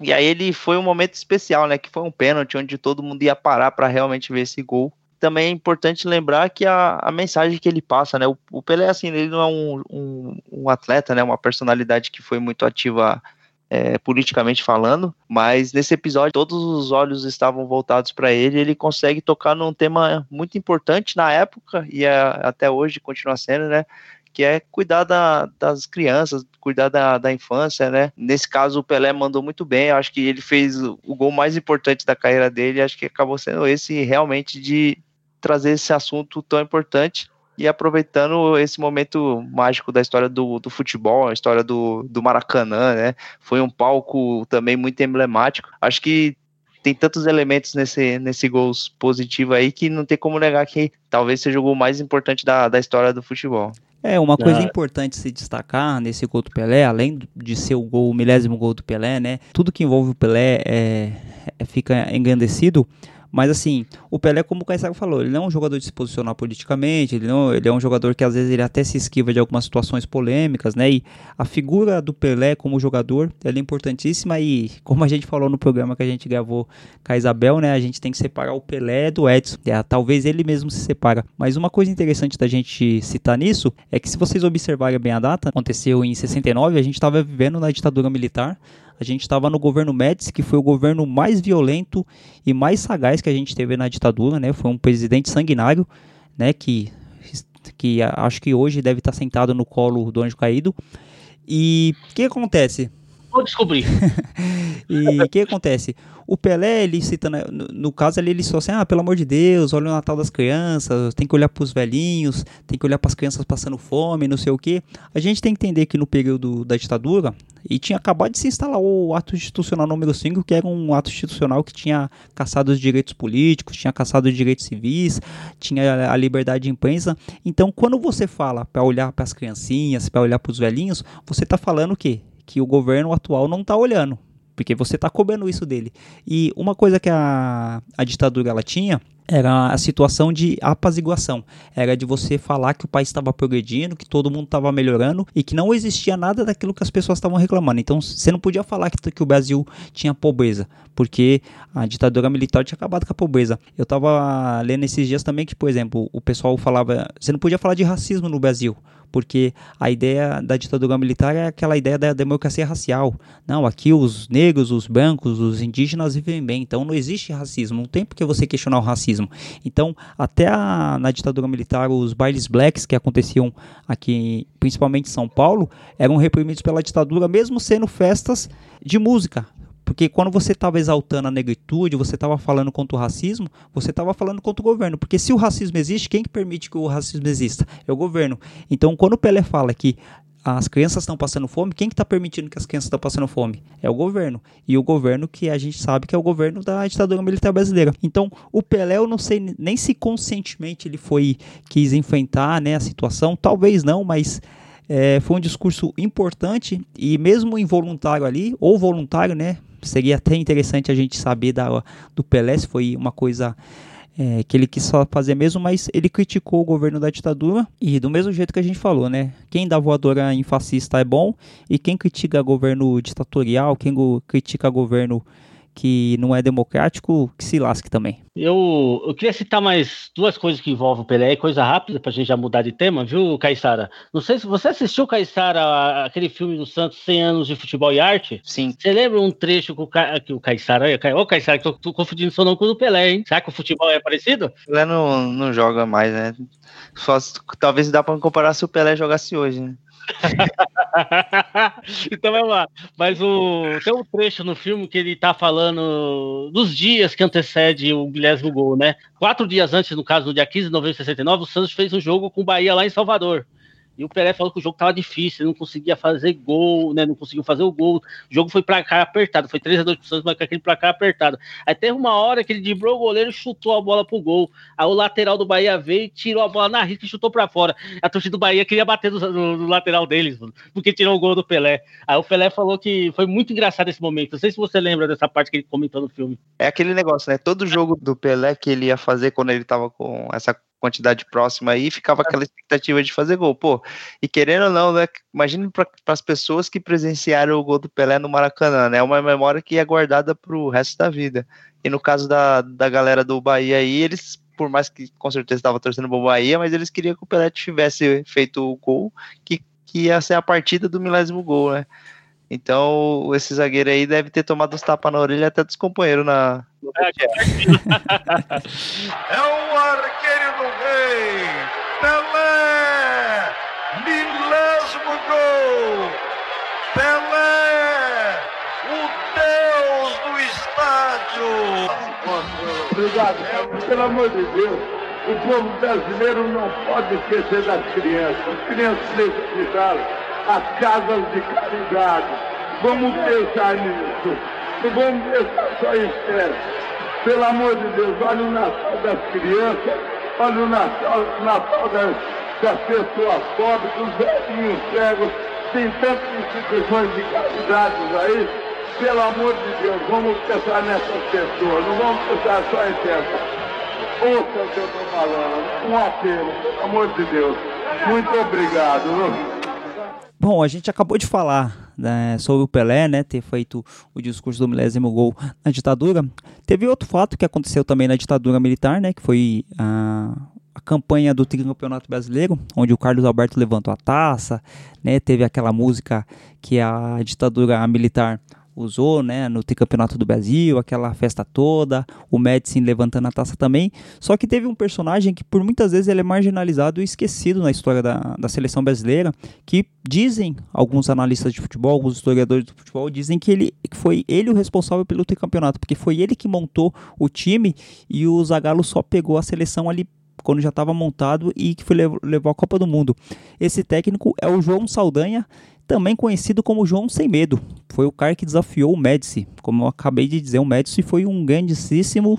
E aí ele foi um momento especial, né? Que foi um pênalti onde todo mundo ia parar para realmente ver esse gol. Também é importante lembrar que a, a mensagem que ele passa, né? O, o Pelé, assim, ele não é um, um, um atleta, né? Uma personalidade que foi muito ativa é, politicamente falando, mas nesse episódio todos os olhos estavam voltados para ele. Ele consegue tocar num tema muito importante na época e é, até hoje continua sendo, né? Que é cuidar da, das crianças, cuidar da, da infância, né? Nesse caso, o Pelé mandou muito bem. Acho que ele fez o gol mais importante da carreira dele. Acho que acabou sendo esse realmente de trazer esse assunto tão importante e aproveitando esse momento mágico da história do, do futebol, a história do, do Maracanã, né? Foi um palco também muito emblemático. Acho que tem tantos elementos nesse, nesse gol positivo aí que não tem como negar que talvez seja o gol mais importante da, da história do futebol. É, uma coisa ah. importante se destacar nesse gol do Pelé, além de ser o gol, o milésimo gol do Pelé, né? Tudo que envolve o Pelé é, é fica engrandecido mas assim, o Pelé, como o Caissara falou, ele não é um jogador de se posicionar politicamente, ele, não, ele é um jogador que às vezes ele até se esquiva de algumas situações polêmicas, né? E a figura do Pelé como jogador, ela é importantíssima e como a gente falou no programa que a gente gravou com a Isabel, né? A gente tem que separar o Pelé do Edson. É, talvez ele mesmo se separa. Mas uma coisa interessante da gente citar nisso é que se vocês observarem bem a data, aconteceu em 69, a gente estava vivendo na ditadura militar a gente estava no governo Médici, que foi o governo mais violento e mais sagaz que a gente teve na ditadura, né? Foi um presidente sanguinário, né? Que, que acho que hoje deve estar sentado no colo do anjo caído. E o que acontece? Vou descobrir. <laughs> e o que acontece? O Pelé, ele cita, no, no caso ali, ele só assim, ah, pelo amor de Deus, olha o Natal das crianças, tem que olhar para os velhinhos, tem que olhar para as crianças passando fome, não sei o que. A gente tem que entender que no período da ditadura, e tinha acabado de se instalar o ato institucional número 5, que era um ato institucional que tinha caçado os direitos políticos, tinha caçado os direitos civis, tinha a liberdade de imprensa. Então, quando você fala para olhar para as criancinhas, para olhar para os velhinhos, você está falando o quê? Que o governo atual não está olhando porque você está cobrando isso dele. E uma coisa que a, a ditadura ela tinha era a situação de apaziguação. Era de você falar que o país estava progredindo, que todo mundo estava melhorando e que não existia nada daquilo que as pessoas estavam reclamando. Então você não podia falar que, que o Brasil tinha pobreza, porque a ditadura militar tinha acabado com a pobreza. Eu estava lendo esses dias também que, por exemplo, o pessoal falava. Você não podia falar de racismo no Brasil porque a ideia da ditadura militar é aquela ideia da democracia racial. Não, aqui os negros, os brancos, os indígenas vivem bem, então não existe racismo, não tem por que você questionar o racismo. Então, até a, na ditadura militar, os bailes blacks que aconteciam aqui, principalmente em São Paulo, eram reprimidos pela ditadura, mesmo sendo festas de música, Porque quando você estava exaltando a negritude, você estava falando contra o racismo, você estava falando contra o governo. Porque se o racismo existe, quem que permite que o racismo exista? É o governo. Então, quando o Pelé fala que as crianças estão passando fome, quem que está permitindo que as crianças estão passando fome? É o governo. E o governo que a gente sabe que é o governo da ditadura militar brasileira. Então, o Pelé, eu não sei nem se conscientemente ele foi, quis enfrentar né, a situação, talvez não, mas é, foi um discurso importante e mesmo involuntário ali, ou voluntário, né? Seria até interessante a gente saber da, do Pelé se foi uma coisa é, que ele quis só fazer mesmo, mas ele criticou o governo da ditadura e do mesmo jeito que a gente falou, né? Quem dá voadora em fascista é bom e quem critica governo ditatorial, quem critica governo que não é democrático, que se lasque também. Eu, eu queria citar mais duas coisas que envolvem o Pelé, coisa rápida pra gente já mudar de tema, viu, Caissara? Não sei se você assistiu, Caissara, aquele filme do Santos 100 anos de futebol e arte? Sim. Você lembra um trecho que o, Ca... que o Caissara... Ô, oh, Caissara, tô, tô confundindo seu nome com o do Pelé, hein? Será que o futebol é parecido? O Pelé não, não joga mais, né? Só, talvez dá pra comparar se o Pelé jogasse hoje, né? <laughs> então vamos lá. Mas o, tem um trecho no filme que ele tá falando dos dias que antecede o milésimo gol, né? Quatro dias antes, no caso, no dia 15 de novembro de 69, o Santos fez um jogo com o Bahia lá em Salvador. E o Pelé falou que o jogo estava difícil, não conseguia fazer gol, né? Não conseguiu fazer o gol. O jogo foi placar apertado, foi 3 a 2 pro Santos, mas com aquele placar apertado. Aí teve uma hora que ele driblou o goleiro e chutou a bola pro gol. Aí o lateral do Bahia veio, tirou a bola na risca e chutou para fora. A torcida do Bahia queria bater no, no, no lateral deles, porque tirou o gol do Pelé. Aí o Pelé falou que foi muito engraçado esse momento. Não sei se você lembra dessa parte que ele comentou no filme. É aquele negócio, né? Todo jogo do Pelé que ele ia fazer quando ele tava com essa quantidade próxima aí, ficava aquela expectativa de fazer gol. Pô, e querendo ou não, né? Imagine para as pessoas que presenciaram o gol do Pelé no Maracanã, né? É uma memória que é guardada para o resto da vida. E no caso da, da galera do Bahia aí, eles, por mais que com certeza estava torcendo para o Bahia, mas eles queriam que o Pelé tivesse feito o gol, que, que ia ser a partida do milésimo gol, né? Então, esse zagueiro aí deve ter tomado os tapas na orelha até dos companheiros na. É <laughs> o arqueiro rei, Pelé! Milésimo gol! Pelé! O Deus do estádio! Obrigado. Pelo amor de Deus, o povo brasileiro não pode esquecer das crianças. As crianças necessitaram as casas de caridade. Vamos pensar nisso. Não vamos pensar só em festa. Pelo amor de Deus, olha o Natal das crianças, olha o Natal, Natal das, das pessoas pobres, dos velhinhos cegos. Tem tantas instituições de caridade aí. Pelo amor de Deus, vamos pensar nessas pessoas, não vamos pensar só em festa. Ouça o que eu estou falando, um apelo, pelo amor de Deus. Muito obrigado. Bom, a gente acabou de falar né, sobre o Pelé, né, ter feito o discurso do milésimo gol na ditadura. Teve outro fato que aconteceu também na ditadura militar, né, que foi a, a campanha do tricampeonato brasileiro, onde o Carlos Alberto levantou a taça, né, teve aquela música que a ditadura militar usou, né, no tricampeonato do Brasil, aquela festa toda, o Médici levantando a taça também. Só que teve um personagem que por muitas vezes ele é marginalizado e esquecido na história da, da seleção brasileira, que dizem alguns analistas de futebol, alguns historiadores do futebol dizem que ele que foi ele o responsável pelo tricampeonato, porque foi ele que montou o time e o Zagallo só pegou a seleção ali quando já estava montado e que foi levou a Copa do Mundo. Esse técnico é o João Saldanha, também conhecido como João Sem Medo. Foi o cara que desafiou o Médici. Como eu acabei de dizer, o Médici foi um grandíssimo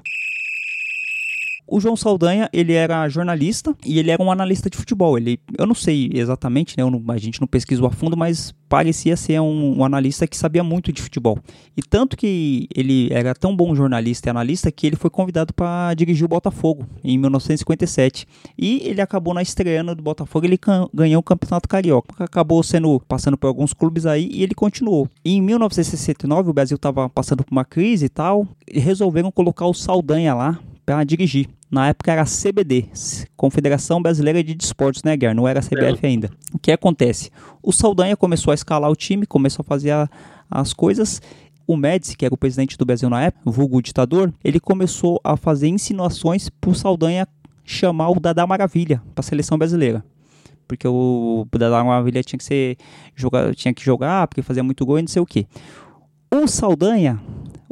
o João Saldanha, ele era jornalista e ele era um analista de futebol. Ele, eu não sei exatamente, né? Não, a gente não pesquisou a fundo, mas parecia ser um, um, analista que sabia muito de futebol. E tanto que ele era tão bom jornalista e analista que ele foi convidado para dirigir o Botafogo em 1957. E ele acabou na estreando do Botafogo, ele ganhou o Campeonato Carioca. Acabou sendo passando por alguns clubes aí e ele continuou. E em 1969 o Brasil estava passando por uma crise e tal, e resolveram colocar o Saldanha lá para dirigir. Na época era CBD, Confederação Brasileira de Desportos, né, Guer? Não era CBF é. ainda. O que acontece? O Saldanha começou a escalar o time, começou a fazer a, as coisas. O Médici, que era o presidente do Brasil na época, vulgo ditador, ele começou a fazer insinuações para o Saldanha chamar o Dadá Maravilha para a seleção brasileira. Porque o Dadá Maravilha tinha que ser jogar, tinha que jogar, porque fazia muito gol e não sei o quê. O Saldanha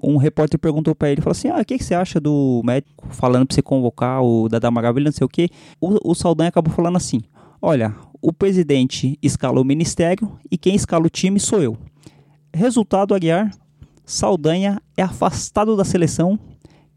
um repórter perguntou para ele, falou assim, ah, o que, que você acha do médico falando para você convocar o Dada Maravilha, não sei o que. O, o Saldanha acabou falando assim, olha, o presidente escala o ministério e quem escala o time sou eu. Resultado, Aguiar, Saldanha é afastado da seleção.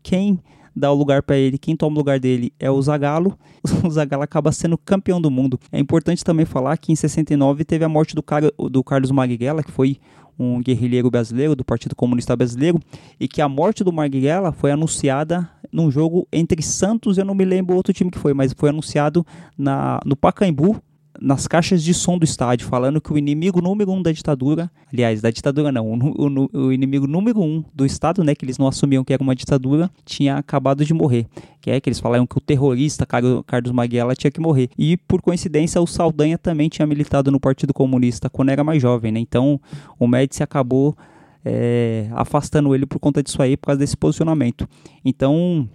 Quem dá o lugar para ele, quem toma o lugar dele é o Zagallo. <laughs> O Zagallo acaba sendo campeão do mundo. É importante também falar que em 69 teve a morte do, Car do Carlos Marighella, que foi um guerrilheiro brasileiro do Partido Comunista Brasileiro, e que a morte do Marighella foi anunciada num jogo entre Santos, eu não me lembro outro time que foi, mas foi anunciado na, no Pacaembu, nas caixas de som do estádio, falando que o inimigo número um da ditadura, aliás, da ditadura não, o, o, o, inimigo número um do Estado, né, que eles não assumiam que era uma ditadura, tinha acabado de morrer. Que é que eles falaram que o terrorista Carlos Marighella tinha que morrer. E, por coincidência, o Saldanha também tinha militado no Partido Comunista quando era mais jovem, né? Então, o Médici acabou é, afastando ele por conta disso aí, por causa desse posicionamento. Então,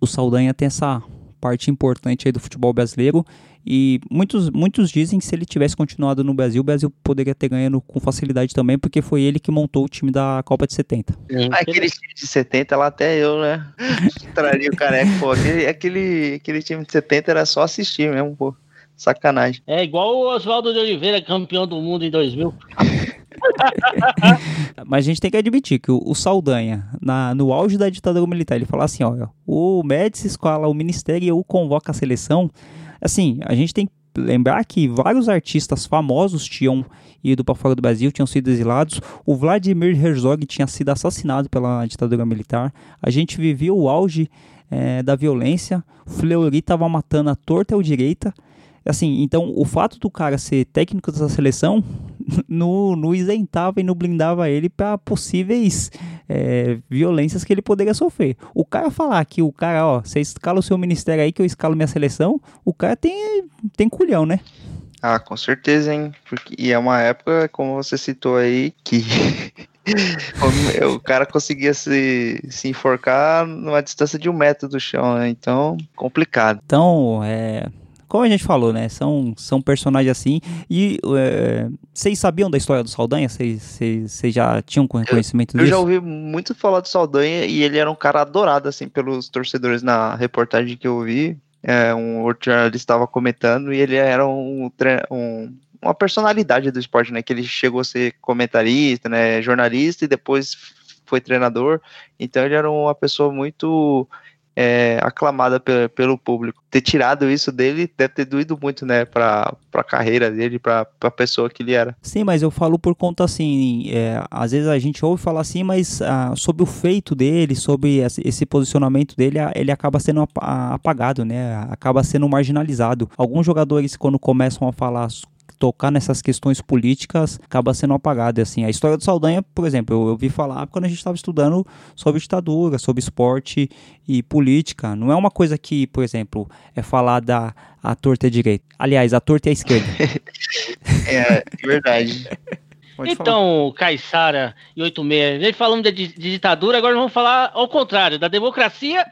o Saldanha tem essa parte importante aí do futebol brasileiro e muitos, muitos dizem que se ele tivesse continuado no Brasil, o Brasil poderia ter ganhado com facilidade também, porque foi ele que montou o time da Copa de 70. Ah, aquele time de 70 lá até eu, né? <laughs> Traria o careca, pô. Aquele, aquele, aquele time de 70 era só assistir mesmo, pô. Sacanagem. É igual o Oswaldo de Oliveira, campeão do mundo em 2000. <laughs> <laughs> Mas a gente tem que admitir que o, o Saldanha, na, no auge da ditadura militar, ele fala assim: ó, o Médici escola o ministério e eu convoco a seleção. Assim, a gente tem que lembrar que vários artistas famosos tinham ido para fora do Brasil, tinham sido exilados. O Vladimir Herzog tinha sido assassinado pela ditadura militar. A gente vivia o auge é, da violência. O Fleury estava matando a torta a direita. Assim, então o fato do cara ser técnico dessa seleção <laughs> não, não isentava e não blindava ele para possíveis é, violências que ele poderia sofrer. O cara falar que o cara, ó, você escala o seu ministério aí que eu escalo minha seleção, o cara tem, tem culhão, né? Ah, com certeza, hein? Porque, e é uma época, como você citou aí, que <laughs> o cara conseguia se, se enforcar numa distância de um metro do chão, né? Então, complicado. Então, é, como a gente falou, né? São, são personagens assim. E é, vocês sabiam da história do Saldanha? Vocês já tinham conhecimento eu, disso? Eu já ouvi muito falar do Saldanha e ele era um cara adorado, assim, pelos torcedores na reportagem que eu vi. É, um outro jornalista estava comentando e ele era um, um, uma personalidade do esporte, né? Que ele chegou a ser comentarista, né? Jornalista e depois foi treinador. Então ele era uma pessoa muito é, aclamada pelo, público. Ter tirado isso dele deve ter doído muito, né, pra, pra carreira dele, pra, pra pessoa que ele era. Sim, mas eu falo por conta assim, é, às vezes a gente ouve falar assim, mas ah, sobre o feito dele, sobre esse posicionamento dele, ele acaba sendo apagado, né, acaba sendo marginalizado. Alguns jogadores, quando começam a falar tocar nessas questões políticas acaba sendo apagado. E, assim, a história do Saldanha, por exemplo, eu, eu vi falar quando a gente estava estudando sobre ditadura, sobre esporte e política. Não é uma coisa que, por exemplo, é falar da a torta é direita. Aliás, a torta é a esquerda. <laughs> é, é verdade. Pode então, Caissara e 86, a falando de, de ditadura, agora vamos falar ao contrário, da democracia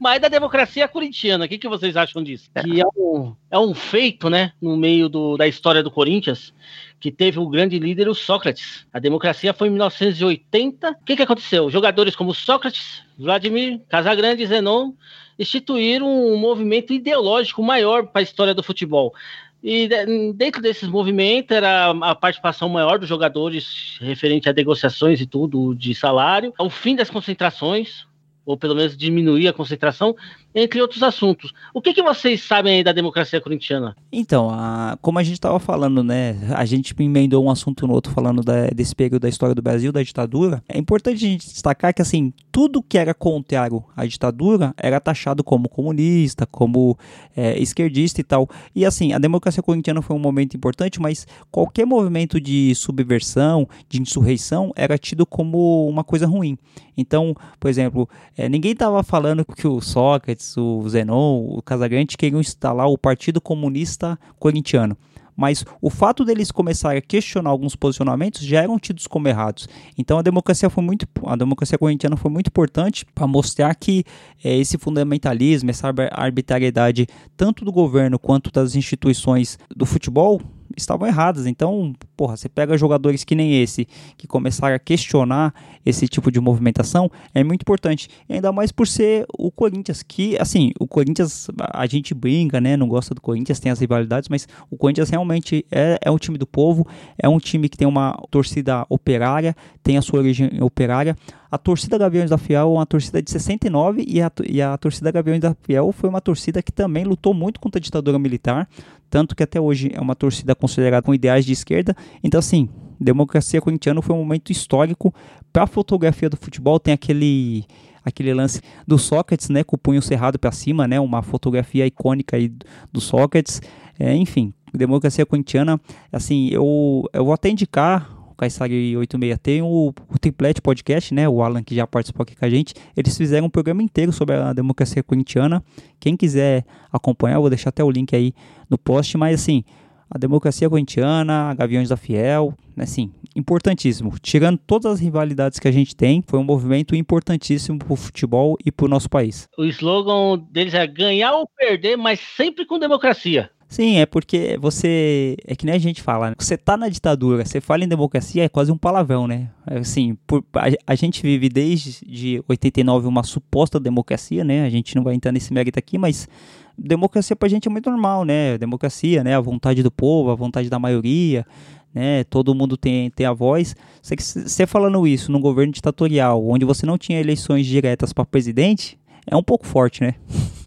mas da democracia corintiana. O que, que vocês acham disso? Que é um, é um feito, né, no meio do, da história do Corinthians, que teve o grande líder, o Sócrates. A democracia foi em 1980. O que, que aconteceu? Jogadores como Sócrates, Vladimir, Casagrande e Zenon instituíram um movimento ideológico maior para a história do futebol. E dentro desses movimentos era a participação maior dos jogadores referente a negociações e tudo de salário, o fim das concentrações, ou pelo menos diminuir a concentração, entre outros assuntos. O que, que vocês sabem aí da democracia corintiana? Então, a, como a gente estava falando, né, a gente emendou um assunto no outro falando da, desse período da história do Brasil, da ditadura. É importante a gente destacar que, assim, tudo que era contrário à ditadura era taxado como comunista, como é, esquerdista e tal. E, assim, a democracia corintiana foi um momento importante, mas qualquer movimento de subversão, de insurreição, era tido como uma coisa ruim. Então, por exemplo, é, ninguém estava falando que o Sócrates, o Zenon, o Casagrande queriam instalar o Partido Comunista Corintiano. Mas o fato deles começarem a questionar alguns posicionamentos já eram tidos como errados. Então a democracia foi muito, a democracia corintiana foi muito importante para mostrar que é, esse fundamentalismo, essa arbitrariedade tanto do governo quanto das instituições do futebol estavam erradas. Então, porra, você pega jogadores que nem esse, que começaram a questionar esse tipo de movimentação, é muito importante. Ainda mais por ser o Corinthians, que, assim, o Corinthians, a gente brinca, né? Não gosta do Corinthians, tem as rivalidades, mas o Corinthians realmente é, é um time do povo, é um time que tem uma torcida operária, tem a sua origem operária. A torcida Gaviões da Fiel é uma torcida de 69 e a, e a torcida Gaviões da Fiel foi uma torcida que também lutou muito contra a ditadura militar, tanto que até hoje é uma torcida considerada com ideais de esquerda. Então, assim, democracia corintiana foi um momento histórico para a fotografia do futebol. Tem aquele aquele lance do Sócrates, né, com o punho cerrado para cima, né, uma fotografia icônica aí do Sócrates. É, enfim, democracia corintiana, assim, eu, eu vou até indicar Caissari 86 tem o, o Triplete Podcast, né? O Alan que já participou aqui com a gente. Eles fizeram um programa inteiro sobre a democracia corintiana. Quem quiser acompanhar, eu vou deixar até o link aí no post. Mas assim, a democracia corintiana, a Gaviões da Fiel, assim, importantíssimo. Tirando todas as rivalidades que a gente tem, foi um movimento importantíssimo para o futebol e para o nosso país. O slogan deles é ganhar ou perder, mas sempre com democracia. Sim, é porque você. É que nem a gente fala, né? Você tá na ditadura, você fala em democracia, é quase um palavrão, né? Assim, por, a, a, gente vive desde de 89 uma suposta democracia, né? A gente não vai entrar nesse mérito aqui, mas democracia pra gente é muito normal, né? Democracia, né? A vontade do povo, a vontade da maioria, né? Todo mundo tem, tem a voz. Você falando isso num governo ditatorial, onde você não tinha eleições diretas para presidente, é um pouco forte, né?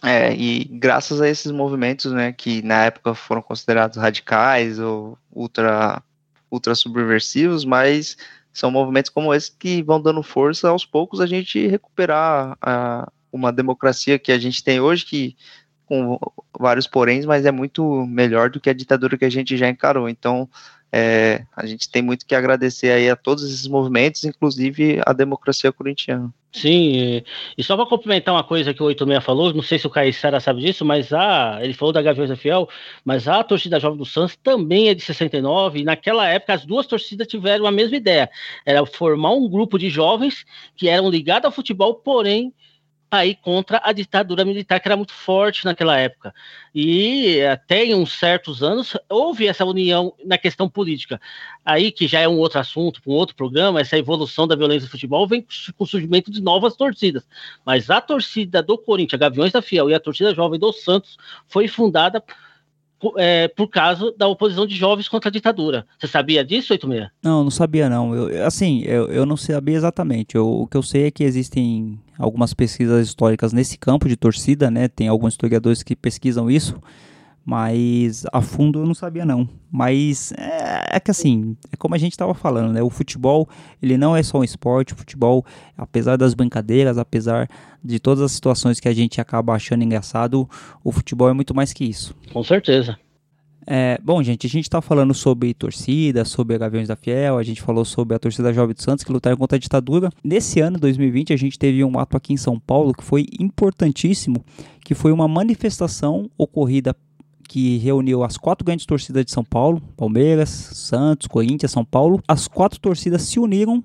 É, e graças a esses movimentos, né, que na época foram considerados radicais ou ultra, ultra subversivos, mas são movimentos como esse que vão dando força aos poucos a gente recuperar a, uma democracia que a gente tem hoje, que com vários poréns, mas é muito melhor do que a ditadura que a gente já encarou. Então, é, a gente tem muito que agradecer aí a todos esses movimentos, inclusive a democracia corintiana. Sim, e só para complementar uma coisa que o 86 falou, não sei se o Caissara sabe disso, mas a, ele falou da Gaviões Fiel, mas a torcida jovem do Santos também é de 69, e naquela época as duas torcidas tiveram a mesma ideia, era formar um grupo de jovens que eram ligados ao futebol, porém aí contra a ditadura militar que era muito forte naquela época. E até em uns certos anos houve essa união na questão política. Aí que já é um outro assunto, um outro programa, essa evolução da violência do futebol vem com o surgimento de novas torcidas. Mas a torcida do Corinthians, Gaviões da Fiel e a torcida jovem do Santos foi fundada é, por causa da oposição de jovens contra a ditadura. Você sabia disso, 86? Não, não sabia não. Eu, assim, eu, eu não sabia exatamente. Eu, o que eu sei é que existem algumas pesquisas históricas nesse campo de torcida, né? Tem alguns historiadores que pesquisam isso, mas a fundo eu não sabia não. Mas é, é que assim, é como a gente estava falando, né? O futebol, ele não é só um esporte, o futebol, apesar das brincadeiras, apesar de todas as situações que a gente acaba achando engraçado, o futebol é muito mais que isso. Com certeza. É, bom, gente, a gente está falando sobre torcida, sobre Gaviões da Fiel, a gente falou sobre a torcida Jovem do Santos que lutaram contra a ditadura. Nesse ano, 2020, a gente teve um ato aqui em São Paulo que foi importantíssimo, que foi uma manifestação ocorrida que reuniu as quatro grandes torcidas de São Paulo, Palmeiras, Santos, Corinthians, São Paulo. As quatro torcidas se uniram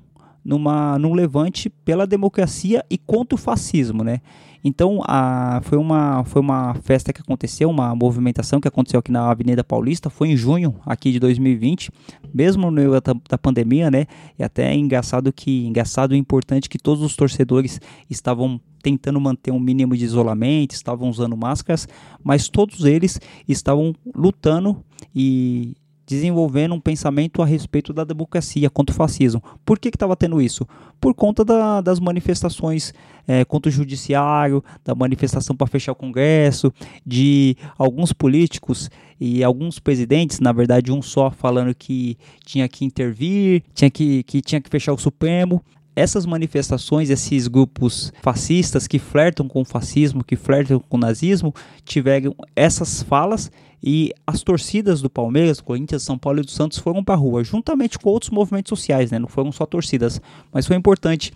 numa, num levante pela democracia e contra o fascismo, né? Então, a, foi, uma, foi uma festa que aconteceu, uma movimentação que aconteceu aqui na Avenida Paulista, foi em junho aqui de 2020, mesmo no meio da, da pandemia, né? E até é engraçado que engraçado e importante que todos os torcedores estavam tentando manter um mínimo de isolamento, estavam usando máscaras, mas todos eles estavam lutando e desenvolvendo um pensamento a respeito da democracia contra o fascismo. Por que estava tendo isso? Por conta da, das manifestações é, contra o judiciário, da manifestação para fechar o Congresso, de alguns políticos e alguns presidentes, na verdade um só, falando que tinha que intervir, tinha que, que tinha que fechar o Supremo essas manifestações, esses grupos fascistas que flertam com o fascismo, que flertam com o nazismo, tiveram essas falas e as torcidas do Palmeiras, Corinthians, São Paulo e do Santos foram para a rua, juntamente com outros movimentos sociais, né? não foram só torcidas, mas foi importante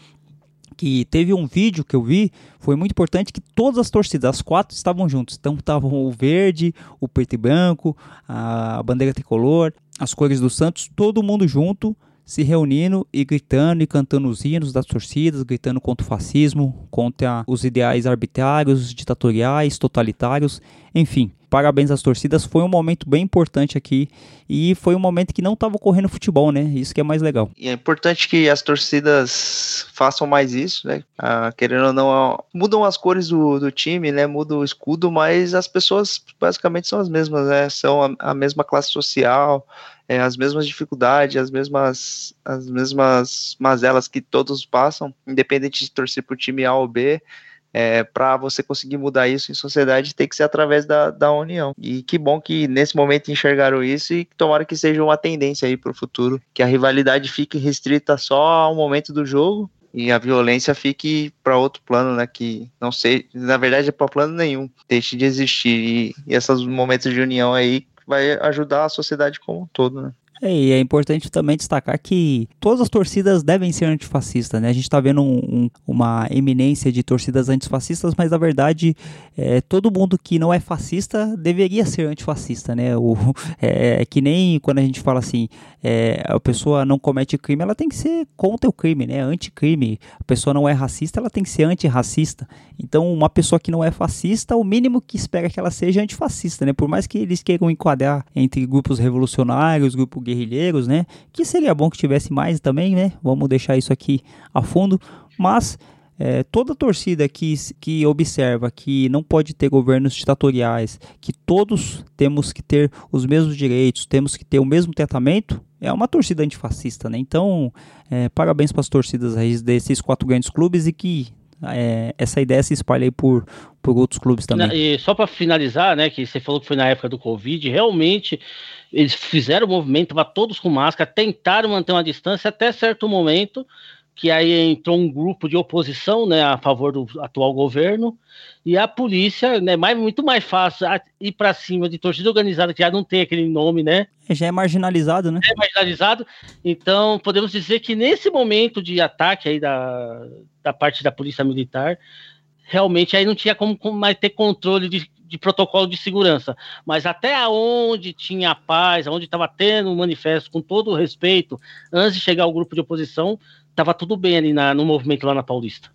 que teve um vídeo que eu vi, foi muito importante que todas as torcidas, as quatro estavam juntos. Então estavam o verde, o preto e branco, a bandeira tricolor, as cores do Santos, todo mundo junto, se reunindo e gritando e cantando os hinos das torcidas, gritando contra o fascismo, contra os ideais arbitrários, ditatoriais, totalitários, enfim parabéns às torcidas. Foi um momento bem importante aqui e foi um momento que não estava ocorrendo futebol, né? Isso que é mais legal. E é importante que as torcidas façam mais isso, né? Ah, querendo ou não, mudam as cores do, do time, né? Muda o escudo, mas as pessoas basicamente são as mesmas, né? São a, a mesma classe social, é, as mesmas dificuldades, as mesmas, as mesmas mazelas que todos passam, independente de torcer para o time A ou B. É, para você conseguir mudar isso em sociedade tem que ser através da, da união. E que bom que nesse momento enxergaram isso e tomara que seja uma tendência aí para o futuro, que a rivalidade fique restrita só ao momento do jogo e a violência fique para outro plano, né? Que não sei, na verdade é para plano nenhum, deixe de existir. E, e esses momentos de união aí vai ajudar a sociedade como um todo, né? É, e é importante também destacar que todas as torcidas devem ser antifascistas, né? A gente está vendo um, um, uma eminência de torcidas antifascistas, mas na verdade é, todo mundo que não é fascista deveria ser antifascista, né? O, <laughs> é, é, que nem quando a gente fala assim, é, a pessoa não comete crime, ela tem que ser contra o crime, né? Anticrime. A pessoa não é racista, ela tem que ser antirracista. Então, uma pessoa que não é fascista, o mínimo que espera que ela seja antifascista, né? Por mais que eles queiram enquadrar entre grupos revolucionários, grupos guerrilheiros, né? Que seria bom que tivesse mais também, né? Vamos deixar isso aqui a fundo. Mas é, toda torcida que, que observa que não pode ter governos ditatoriais, que todos temos que ter os mesmos direitos, temos que ter o mesmo tratamento, é uma torcida antifascista, né? Então, é, parabéns para as torcidas desses quatro grandes clubes e que é, essa ideia se espalha aí por, por outros clubes também. E só para finalizar, né, que você falou que foi na época do Covid, realmente eles fizeram o movimento, tava todos com máscara, tentaram manter uma distância até certo momento, que aí entrou um grupo de oposição, né, a favor do atual governo, e a polícia, né, mais, muito mais fácil ir para cima de torcida organizada, que já não tem aquele nome, né? Já é marginalizado, né? É marginalizado, então podemos dizer que nesse momento de ataque aí da, da parte da polícia militar, realmente aí não tinha como, como mais ter controle de, de protocolo de segurança. Mas até onde tinha paz, onde estava tendo um manifesto com todo o respeito, antes de chegar o grupo de oposição, estava tudo bem ali na, no movimento lá na Paulista.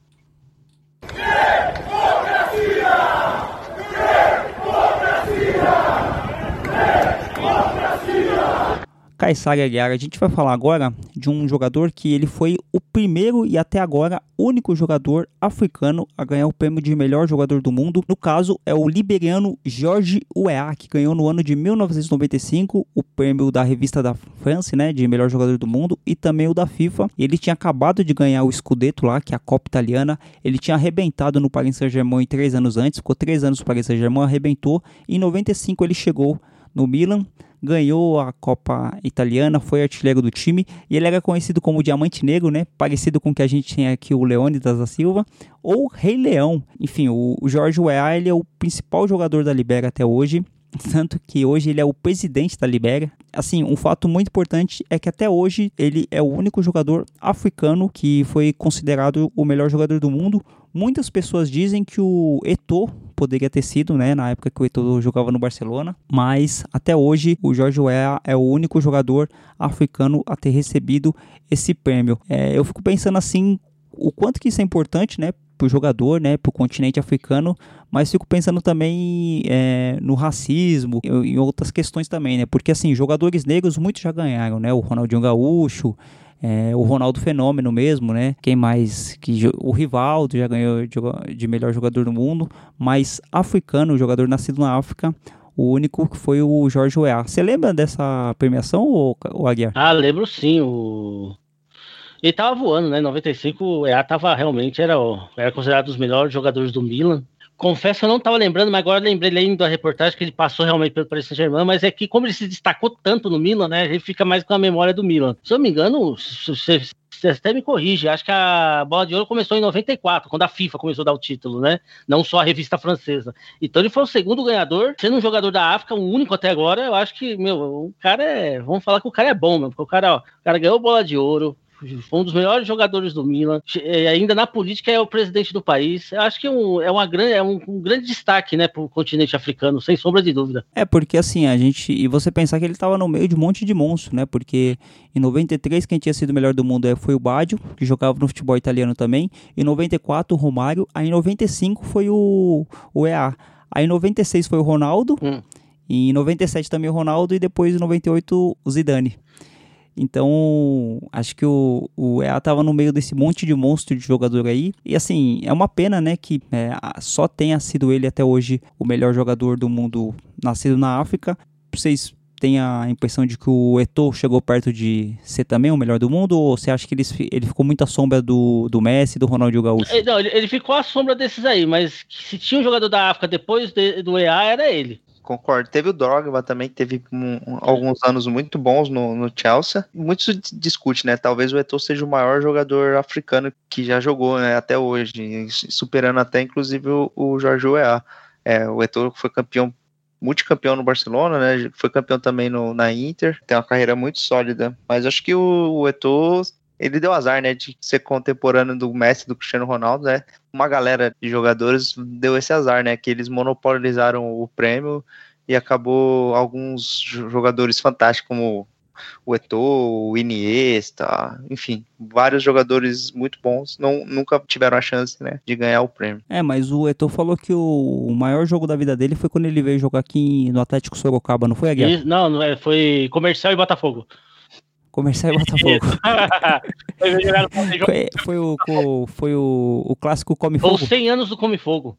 Kaysar Aguiar, a gente vai falar agora de um jogador que ele foi o primeiro e até agora único jogador africano a ganhar o prêmio de melhor jogador do mundo. No caso, é o liberiano George Weah, que ganhou no ano de 1995 o prêmio da revista da France, né, de melhor jogador do mundo, e também o da FIFA. Ele tinha acabado de ganhar o Scudetto lá, que é a Copa Italiana. Ele tinha arrebentado no Paris Saint-Germain três anos antes, ficou três anos no Paris Saint-Germain, arrebentou. Em 95 ele chegou no Milan ganhou a Copa Italiana, foi artilheiro do time e ele era conhecido como Diamante Negro, né? Parecido com o que a gente tem aqui o Leônidas da Silva ou Rei Leão. Enfim, o, Jorge Weah, ele é o principal jogador da Libéria até hoje. Tanto que hoje ele é o presidente da Libéria. Assim, um fato muito importante é que até hoje ele é o único jogador africano que foi considerado o melhor jogador do mundo. Muitas pessoas dizem que o Eto'o poderia ter sido, né, na época que o Eto'o jogava no Barcelona, mas até hoje o Jorge Weah é o único jogador africano a ter recebido esse prêmio. É, eu fico pensando assim, o quanto que isso é importante, né, para o jogador, né, para o continente africano, mas fico pensando também é, no racismo e em outras questões também, né, porque assim, jogadores negros muitos já ganharam, né, o Ronaldinho Gaúcho, é, o Ronaldo Fenômeno mesmo, né? Quem mais? Que, o Rivaldo já ganhou de, melhor jogador do mundo, mas africano, jogador nascido na África, o único que foi o Jorge Weah. Você lembra dessa premiação, ou, ou Aguiar? Ah, lembro sim. O... Ele tava voando, né? Em 95, o Weah tava realmente, era, era considerado um dos melhores jogadores do Milan. Confesso que eu não estava lembrando, mas agora lembrei lendo a reportagem que ele passou realmente pelo Paris Saint-Germain, mas é que como ele se destacou tanto no Milan, né, ele fica mais com a memória do Milan. Se eu me engano, você, até me corrige, acho que a Bola de Ouro começou em 94, quando a FIFA começou a dar o título, né? Não só a revista francesa. Então ele foi o segundo ganhador, sendo um jogador da África, o único até agora. Eu acho que, meu, o cara é. Vamos falar que o cara é bom, meu, porque o cara, ó, o cara ganhou Bola de Ouro, um dos melhores jogadores do Milan. E ainda na política é o presidente do país. Eu acho que é, um, é, uma grande, é um, um grande destaque, né, para o continente africano, sem sombra de dúvida. É, porque assim, a gente. E você pensar que ele estava no meio de um monte de monstros, né? Porque em 93, quem tinha sido o melhor do mundo é, foi o Baggio, que jogava no futebol italiano também. Em 94, o Romário. Aí em 95 foi o, o EA. Aí em 96 foi o Ronaldo, Hum. em 97 também o Ronaldo, e depois em 98 o Zidane. Então, acho que o, o EA tava no meio desse monte de monstro de jogador aí. E assim, é uma pena, né, que é, só tenha sido ele até hoje o melhor jogador do mundo nascido na África. Vocês têm a impressão de que o Eto'o chegou perto de ser também o melhor do mundo? Ou você acha que ele, ele ficou muito à sombra do, do Messi do Ronaldinho Gaúcho? Eh, Não, ele, ele ficou à sombra desses aí, mas se tinha um jogador da África depois de- do EA, era ele. Concordo. Teve o Drogba também, que teve um- alguns anos muito bons no, no Chelsea. Muito discute, né? Talvez o Eto'o seja o maior jogador africano que já jogou né, até hoje, superando até inclusive o, o Jorge Weah. É, o Eto'o foi campeão, multicampeão no Barcelona, né? Foi campeão também no, na Inter. Tem uma carreira muito sólida. Mas acho que o, o Eto'o ele deu azar, né, de ser contemporâneo do Messi do Cristiano Ronaldo, né? Uma galera de jogadores deu esse azar, né, que eles monopolizaram o prêmio e acabou alguns jo- jogadores fantásticos como o Eto'o, o Iniesta, enfim, vários jogadores muito bons não nunca tiveram a chance, né, de ganhar o prêmio. É, mas o Eto'o falou que o, o maior jogo da vida dele foi quando ele veio jogar aqui no Atlético Sorocaba, não foi, Aguiar? Não, não é, foi comercial e Botafogo. Comercial e <laughs> Botafogo. Foi. Foi, o, o- foi o, o clássico Come Foi Fogo. os 100 anos do Come Fogo.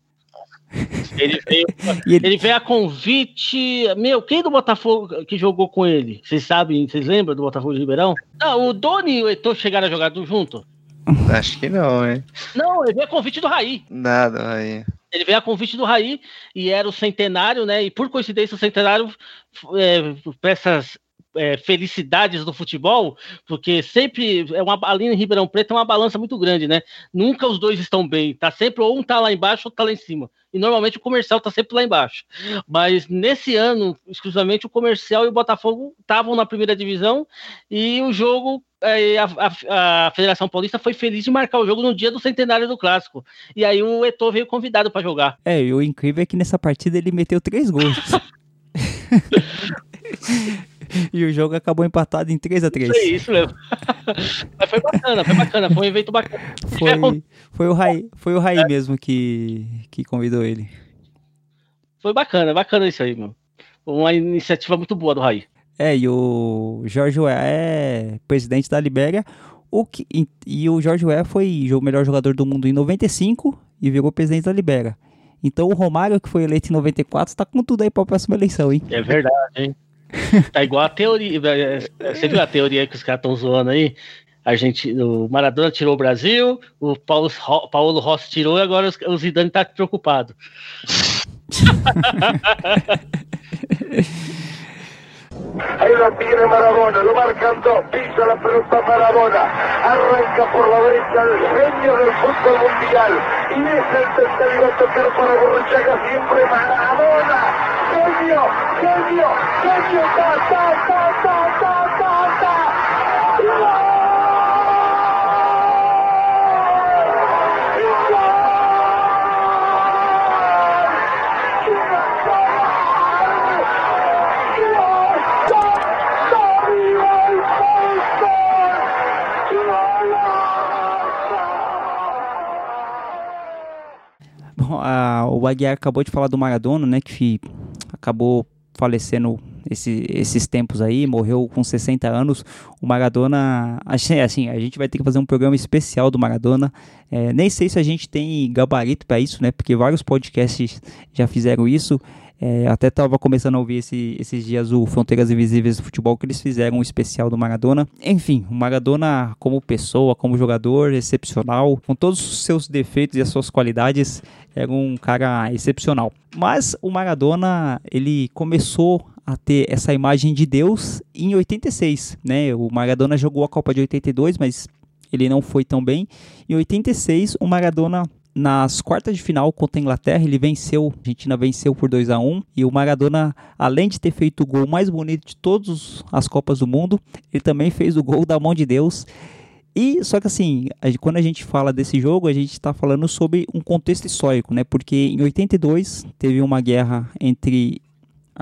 Ele veio, <laughs> ele- ele veio a convite. Meu, quem do Botafogo que jogou com ele? Vocês sabem, vocês lembram do Botafogo de Ribeirão? Não, o Doni e o Eto'o chegaram a jogar junto? Acho que não, hein? Não, ele veio a convite do Raí. Nada aí. Ele veio a convite do Raí e era o centenário, né? E por coincidência, o centenário, é, essas é, felicidades do futebol, porque sempre é uma ali em Ribeirão Preto é uma balança muito grande, né? Nunca os dois estão bem, tá sempre ou um tá lá embaixo ou tá lá em cima. E normalmente o comercial tá sempre lá embaixo. Mas nesse ano, exclusivamente o comercial e o Botafogo estavam na primeira divisão e o jogo é, a, a- a Federação Paulista foi feliz de marcar o jogo no dia do centenário do clássico. E aí o Eto'o veio convidado para jogar. É, e o incrível é que nessa partida ele meteu três gols. <laughs> <laughs> e o jogo acabou empatado em 3 a 3 É isso mesmo. <laughs> Mas foi bacana, foi bacana, foi um evento bacana. Foi, foi o Rai, foi o Rai mesmo que, que convidou ele. Foi bacana, bacana isso aí, meu. Uma iniciativa muito boa do Raí. É, e o Jorge Weah é presidente da Libéria. O que, e, e o Jorge Weah foi o melhor jogador do mundo em 95 e virou presidente da Libéria. Então o Romário, que foi eleito em 94, tá com tudo aí pra próxima eleição, hein? É verdade, hein? Tá igual a teoria. é, Você viu a teoria que os caras estão zoando aí? A gente, o Maradona tirou o Brasil, o Paulo, Ro- Paulo Rossi tirou e agora os- o Zidane tá preocupado. Ahí la tiene Maradona, lo marcan dos, pisa la pelota Maradona, arranca por la derecha el genio del fútbol mundial y es el tercero a tocar para Borruchaga siempre Maradona, genio, genio, genio, ta, ta, ta, ta, ta, ta, ta. Bom, a- o Aguiar acabou de falar do Maradona, né? Que acabou falecendo esse- esses tempos aí, morreu com 60 anos. O Maradona, assim, assim, a gente vai ter que fazer um programa especial do Maradona. É, nem sei se a gente tem gabarito para isso, né? Porque vários podcasts já fizeram isso. É, até estava começando a ouvir esse- esses dias o Fronteiras Invisíveis do Futebol, que eles fizeram um especial do Maradona. Enfim, o Maradona, como pessoa, como jogador, excepcional, com todos os seus defeitos e as suas qualidades, era um cara excepcional. Mas o Maradona, ele começou a ter essa imagem de Deus em 86, né? O Maradona jogou a Copa de 82, mas ele não foi tão bem. Em 86, o Maradona nas quartas de final contra a Inglaterra, ele venceu, a Argentina venceu por 2 a 1 e o Maradona, além de ter feito o gol mais bonito de todas as Copas do Mundo, ele também fez o gol da mão de Deus. E só que assim, quando a gente fala desse jogo, a gente está falando sobre um contexto histórico, né? Porque em 82 teve uma guerra entre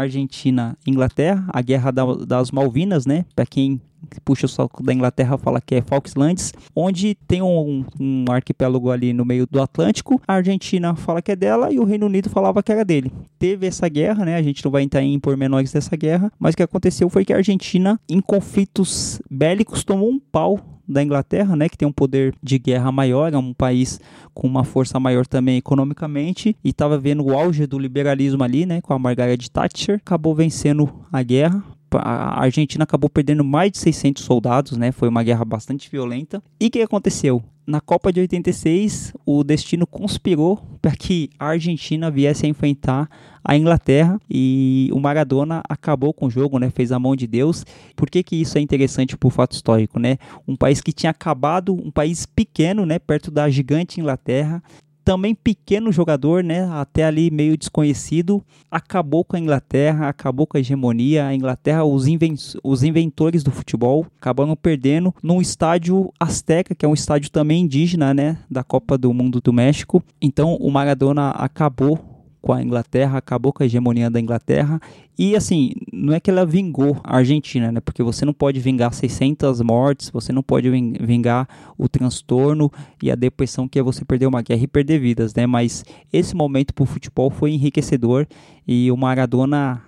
Argentina Inglaterra, a guerra da- das Malvinas, né? Para quem que puxa o saco da Inglaterra fala que é Falklands, onde tem um, um arquipélago ali no meio do Atlântico. A Argentina fala que é dela e o Reino Unido falava que era dele. Teve essa guerra, né? A gente não vai entrar em pormenores dessa guerra, mas o que aconteceu foi que a Argentina, em conflitos bélicos, tomou um pau da Inglaterra, né, que tem um poder de guerra maior, é um país com uma força maior também economicamente e estava vendo o auge do liberalismo ali, né, com a Margaret Thatcher, acabou vencendo a guerra. A Argentina acabou perdendo mais de 600 soldados, né? Foi uma guerra bastante violenta. E o que aconteceu? Na Copa de 86, o destino conspirou para que a Argentina viesse a enfrentar a Inglaterra e o Maradona acabou com o jogo, né? Fez a mão de Deus. Por que, que isso é interessante por fato histórico, né? Um país que tinha acabado, um país pequeno, né? Perto da gigante Inglaterra, também pequeno jogador, né, até ali meio desconhecido, acabou com a Inglaterra, acabou com a hegemonia. A Inglaterra, os, inven os inventores do futebol, acabaram perdendo num estádio Azteca, que é um estádio também indígena, né, da Copa do Mundo do México. Então, o Maradona acabou com a Inglaterra, acabou com a hegemonia da Inglaterra. E assim, não é que ela vingou a Argentina, né? Porque você não pode vingar 600 mortes, você não pode vingar o transtorno e a depressão que é você perder uma guerra e perder vidas, né? Mas esse momento para o futebol foi enriquecedor e o Maradona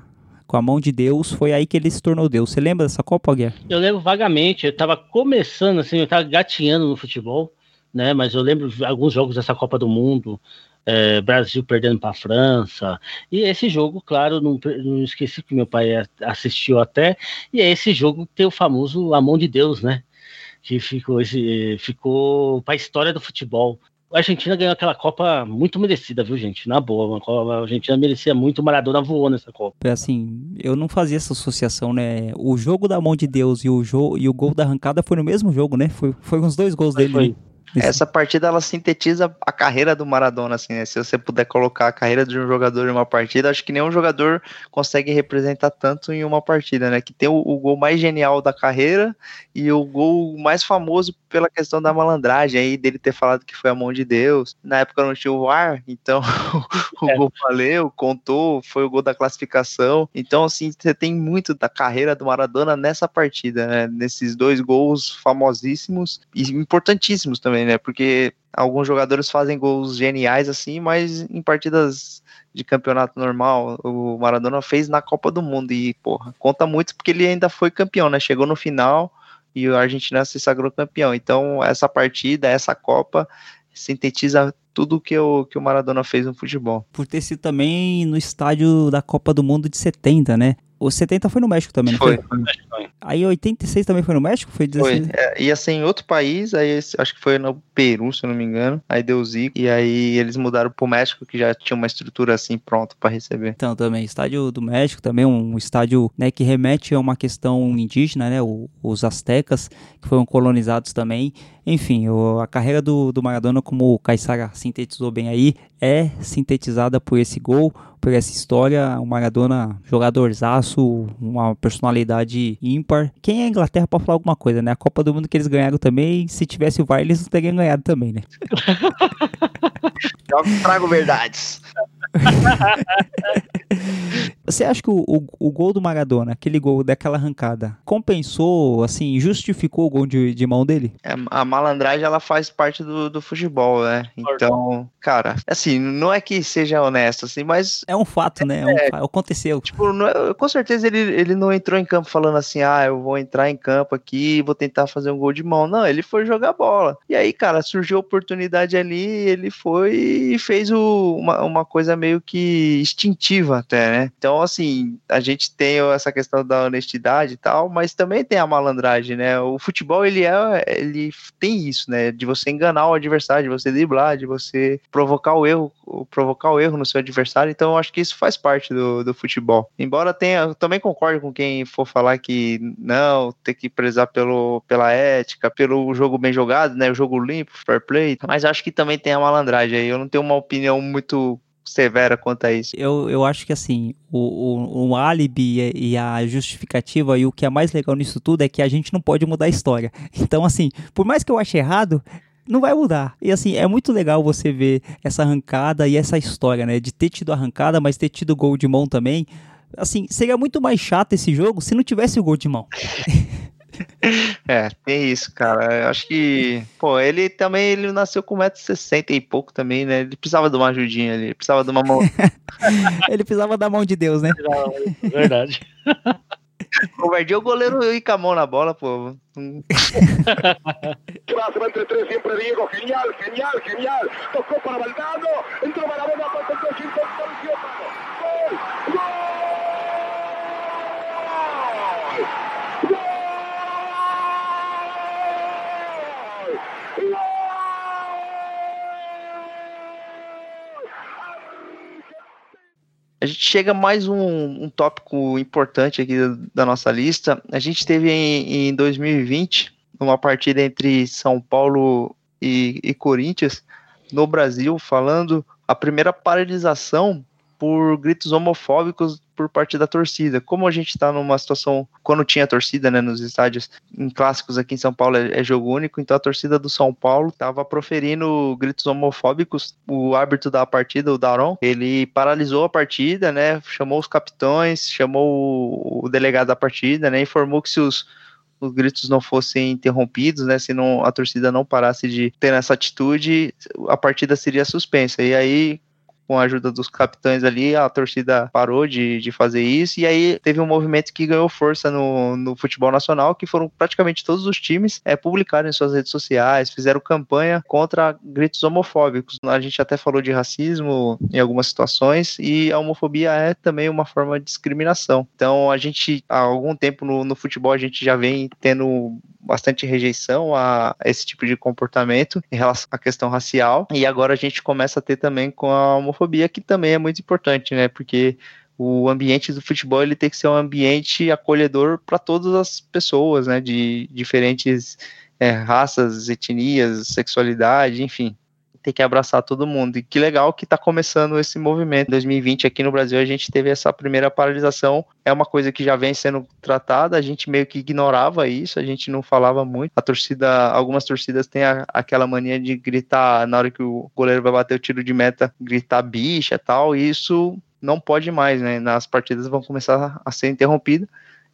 com a mão de Deus, foi aí que ele se tornou Deus. Você lembra dessa Copa, Guerra? Eu lembro vagamente, eu estava começando assim, eu estava gatinhando no futebol, né? Mas eu lembro alguns jogos dessa Copa do Mundo, é, Brasil perdendo para a França. E esse jogo, claro, não, não, esqueci que meu pai assistiu até, e é esse jogo que tem o famoso A Mão de Deus, né? Que ficou, ficou para a história do futebol. A Argentina ganhou aquela Copa muito merecida, viu, gente? Na boa, a Argentina merecia muito, o Maradona voou nessa Copa. É assim, eu não fazia essa associação, né? O jogo da mão de Deus e o, jogo, e o gol da arrancada foi no mesmo jogo, né? Foi, foi os dois gols dele. Foi. Essa partida ela sintetiza a carreira do Maradona, assim, né? Se você puder colocar a carreira de um jogador em uma partida, acho que nenhum jogador consegue representar tanto em uma partida, né? Que tem o, o gol mais genial da carreira e o gol mais famoso pela questão da malandragem aí, dele ter falado que foi a mão de Deus. Na época não tinha o VAR, então <laughs> o é. gol valeu, contou, foi o gol da classificação. Então, assim, você tem muito da carreira do Maradona nessa partida, né? Nesses dois gols famosíssimos e importantíssimos também também, né? Porque alguns jogadores fazem gols geniais assim, mas em partidas de campeonato normal, o Maradona fez na Copa do Mundo e, porra, conta muito porque ele ainda foi campeão, né? Chegou no final e a Argentina se sagrou campeão. Então, essa partida, essa Copa sintetiza tudo que o, que o Maradona fez no futebol. Por ter sido também no estádio da Copa do Mundo de 70, né? O 70 foi no México também, não foi? Foi. Aí 86 também foi no México? Foi 16? Foi. É, ia ser em outro país, aí acho que foi no Peru, se eu não me engano. Aí deu zico, e aí eles mudaram pro México, que já tinha uma estrutura assim pronta para receber. Então, também, estádio do México também, um estádio né, que remete a uma questão indígena, né? O, os astecas, que foram colonizados também. Enfim, o, a carreira do, do Maradona, como o Caissara sintetizou bem aí, é sintetizada por esse gol, por essa história. O Maradona, jogadorzaço, uma personalidade ímpar. Quem é a Inglaterra pode falar alguma coisa, né? A Copa do Mundo que eles ganharam também, se tivesse o VAR, eles não teriam ganhado também, né? <laughs> Trago verdades. <laughs> Você acha que o, o, o, gol do Maradona, aquele gol daquela arrancada, compensou, assim, justificou o gol de, de mão dele? É, a malandragem, ela faz parte do, do futebol, né? Então, cara, assim, não é que seja honesto, assim, mas... É um fato, né? É, um, aconteceu. Tipo, é, com certeza ele, ele não entrou em campo falando assim, ah, eu vou entrar em campo aqui vou tentar fazer um gol de mão. Não, ele foi jogar bola. E aí, cara, surgiu a oportunidade ali, ele foi e fez o, uma, uma coisa meio que instintiva até, né? Então, assim, a gente tem essa questão da honestidade e tal, mas também tem a malandragem, né? O futebol, ele é, ele tem isso, né? De você enganar o adversário, de você driblar, de você provocar o erro, provocar o erro no seu adversário. Então, acho que isso faz parte do, do futebol. Embora tenha, também concordo com quem for falar que não, tem que prezar pelo, pela ética, pelo jogo bem jogado, né? O jogo limpo, fair play. Mas acho que também tem a malandragem aí. Eu não tenho uma opinião muito severa quanto a isso. Eu, eu acho que assim, o, o, o álibi e a justificativa e o que é mais legal nisso tudo é que a gente não pode mudar a história. <laughs> Então, assim, por mais que eu ache errado, não vai mudar. E assim, é muito legal você ver essa arrancada e essa história, né? De ter tido arrancada, mas ter tido gol de mão também. Assim, seria muito mais chato esse jogo se não tivesse o gol de mão. <laughs> É, tem isso, cara. Eu acho que, pô, ele também ele nasceu com 1,60m e pouco também, né? Ele precisava de uma ajudinha ali, ele precisava de uma mão. <laughs> Ele precisava da mão de Deus, né? Verdade. <laughs> Covardia o goleiro ir com a mão na bola, pô. Brazo entre tres, siempre Diego, genial, genial, genial. Tocó para Valdano, entró Maradona, concentró sin contorsión. Gol, gol. Gol. A gente chega a mais um, um tópico importante aqui da, nossa lista. A gente teve em, em 2020 uma partida entre São Paulo e, e Corinthians no Brasil, falando a primeira paralisação por gritos homofóbicos por parte da torcida. Como a gente está numa situação, quando tinha torcida né, nos estádios, em clássicos aqui em São Paulo é, é jogo único, então a torcida do São Paulo estava proferindo gritos homofóbicos. O árbitro da partida, o Daron, ele paralisou a partida, né, chamou os capitões, chamou o, delegado da partida, né, informou que se os os gritos não fossem interrompidos, né, se não, a torcida não parasse de ter essa atitude, a partida seria suspensa. E aí, com a ajuda dos capitães ali, a torcida parou de, de fazer isso, e aí teve um movimento que ganhou força no, no futebol nacional, que foram praticamente todos os times é, publicaram em suas redes sociais, fizeram campanha contra gritos homofóbicos. A gente até falou de racismo em algumas situações, e a homofobia é também uma forma de discriminação. Então, a gente, há algum tempo no, no futebol, a gente já vem tendo bastante rejeição a esse tipo de comportamento em relação à questão racial, e agora a gente começa a ter também com a homofobia, que também é muito importante, né? Porque o ambiente do futebol ele tem que ser um ambiente acolhedor para todas as pessoas, né? De diferentes é, raças, etnias, sexualidade, enfim. Tem que abraçar todo mundo. E que legal que está começando esse movimento. Em 2020, aqui no Brasil, a gente teve essa primeira paralisação. É uma coisa que já vem sendo tratada, a gente meio que ignorava isso, a gente não falava muito. A torcida, algumas torcidas têm a- aquela mania de gritar na hora que o goleiro vai bater o tiro de meta, gritar bicha e tal, e isso não pode mais, né? Nas partidas vão começar a ser interrompidas,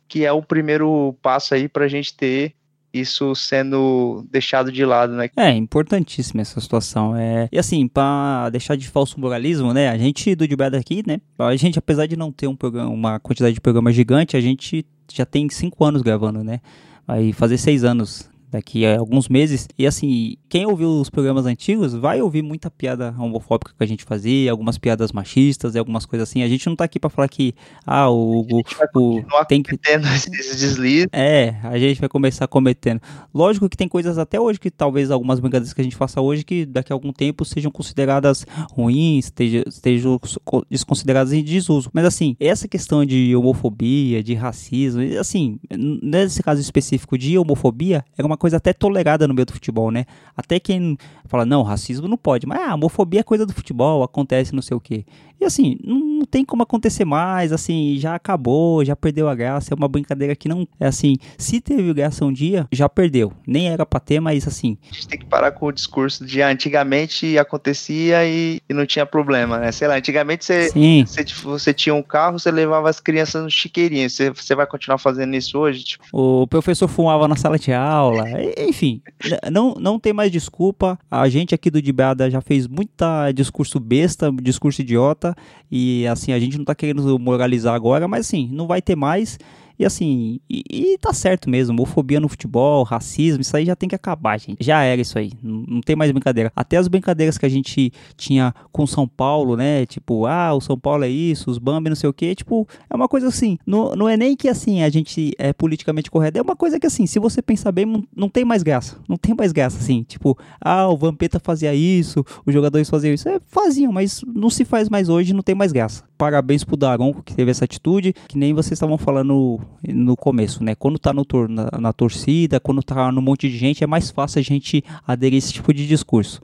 que é o primeiro passo aí para a gente ter isso sendo deixado de lado, né? É, importantíssima essa situação. É... E assim, pra deixar de falso moralismo, né? A gente do Debeda aqui, né? A gente, apesar de não ter um programa, uma quantidade de programa gigante, a gente já tem cinco anos gravando, né? Vai fazer seis anos daqui a alguns meses. E assim, quem ouviu os programas antigos vai ouvir muita piada homofóbica que a gente fazia, algumas piadas machistas e algumas coisas assim. A gente não tá aqui pra falar que, ah, o, o, tem que <laughs> esses deslizes. é, a gente vai começar cometendo. Lógico que tem coisas até hoje que talvez algumas brincadeiras que a gente faça hoje que daqui a algum tempo sejam consideradas ruins, esteja- estejam co- desconsideradas em desuso. Mas assim, essa questão de homofobia, de racismo, e, assim, nesse caso específico de homofobia, era uma coisa até tolerada no meio do futebol, né? Até quem fala, não, racismo não pode, mas ah, homofobia é coisa do futebol, acontece não sei o quê. E assim, não, tem como acontecer mais, assim, já acabou, já perdeu a graça, é uma brincadeira que não, é assim, se teve graça um dia, já perdeu. Nem era pra ter, mas assim, A gente tem que parar com o discurso de antigamente acontecia e, e não tinha problema, né? Sei lá, antigamente você, você, você tinha um carro, você levava as crianças no chiqueirinho. Você, você vai continuar fazendo isso hoje? Tipo, o professor fumava na sala de aula, enfim, n- não, não tem mais desculpa. A gente aqui do Dibada já fez muita discurso besta, discurso idiota, e assim, a gente não tá querendo moralizar agora, mas assim, não vai ter mais. E assim, e, e tá certo mesmo, homofobia no futebol, racismo, isso aí já tem que acabar, gente. Já era isso aí, não, não tem mais brincadeira. Até as brincadeiras que a gente tinha com São Paulo, né? Tipo, ah, o São Paulo é isso, os Bambi não sei o quê. Tipo, é uma coisa assim, não, não é nem que assim a gente é politicamente correto, é uma coisa que assim, se você pensar bem, não, tem mais graça. Não tem mais graça, assim. Tipo, ah, o Vampeta fazia isso, os jogadores faziam isso. É, faziam, mas não se faz mais hoje, não tem mais graça. Parabéns pro Daron que teve essa atitude, que nem vocês estavam falando no começo, né? Quando tá no tor na, na torcida, quando tá no monte de gente, é mais fácil a gente aderir a esse tipo de discurso.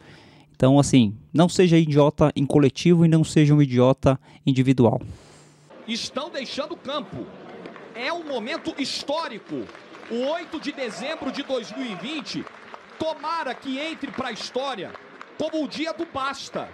Então, assim, não seja idiota em coletivo e não seja um idiota individual. estão deixando o campo. É um momento histórico. O 8 de dezembro de 2020, tomara que entre para a história como o dia do basta.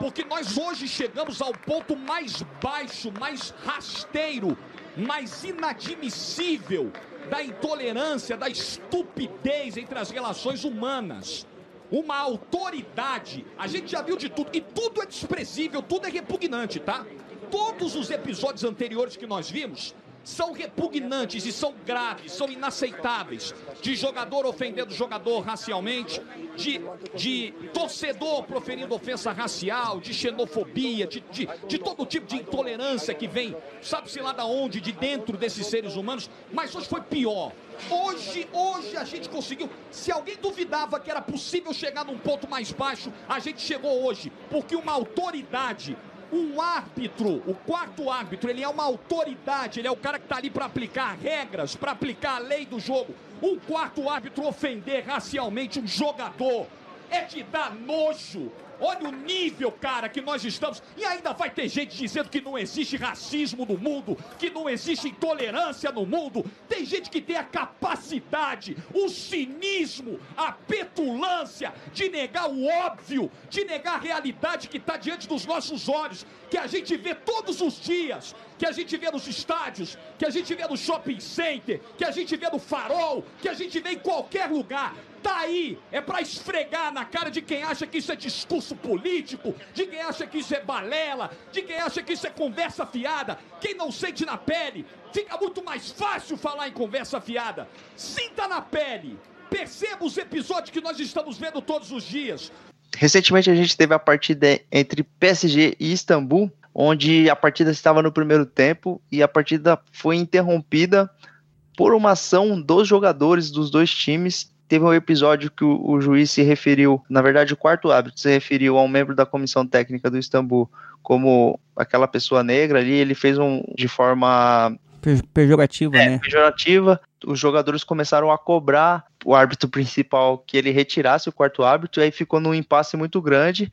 Porque nós hoje chegamos ao ponto mais baixo, mais rasteiro, mais inadmissível da intolerância, da estupidez entre as relações humanas. Uma autoridade. A gente já viu de tudo. E tudo é desprezível, tudo é repugnante, tá? Todos os episódios anteriores que nós vimos são repugnantes e são graves, são inaceitáveis. De jogador ofendendo jogador racialmente, de, de torcedor proferindo ofensa racial, de xenofobia, de, de, de todo tipo de intolerância que vem, sabe-se lá da onde, de dentro desses seres humanos. Mas hoje foi pior. Hoje, hoje a gente conseguiu. Se alguém duvidava que era possível chegar num ponto mais baixo, a gente chegou hoje, porque uma autoridade um árbitro, o quarto árbitro, ele é uma autoridade, ele é o cara que está ali para aplicar regras, para aplicar a lei do jogo. Um quarto árbitro ofender racialmente um jogador é de dar nojo. Olha o nível, cara, que nós estamos. E ainda vai ter gente dizendo que não existe racismo no mundo, que não existe intolerância no mundo. Tem gente que tem a capacidade, o cinismo, a petulância de negar o óbvio, de negar a realidade que está diante dos nossos olhos, que a gente vê todos os dias, que a gente vê nos estádios, que a gente vê no shopping center, que a gente vê no farol, que a gente vê em qualquer lugar. Tá aí, é para esfregar na cara de quem acha que isso é discurso político, de quem acha que isso é balela, de quem acha que isso é conversa fiada. Quem não sente na pele, fica muito mais fácil falar em conversa fiada. Sinta na pele, perceba os episódios que nós estamos vendo todos os dias. Recentemente a gente teve a partida entre PSG e Istambul, onde a partida estava no primeiro tempo e a partida foi interrompida por uma ação dos jogadores dos dois times teve um episódio que o, o, juiz se referiu, na verdade, o quarto árbitro se referiu a um membro da comissão técnica do Istambul como aquela pessoa negra ali, ele fez um de forma pejorativa, é, né? Pejorativa. Os jogadores começaram a cobrar o árbitro principal que ele retirasse o quarto árbitro, e aí ficou num impasse muito grande.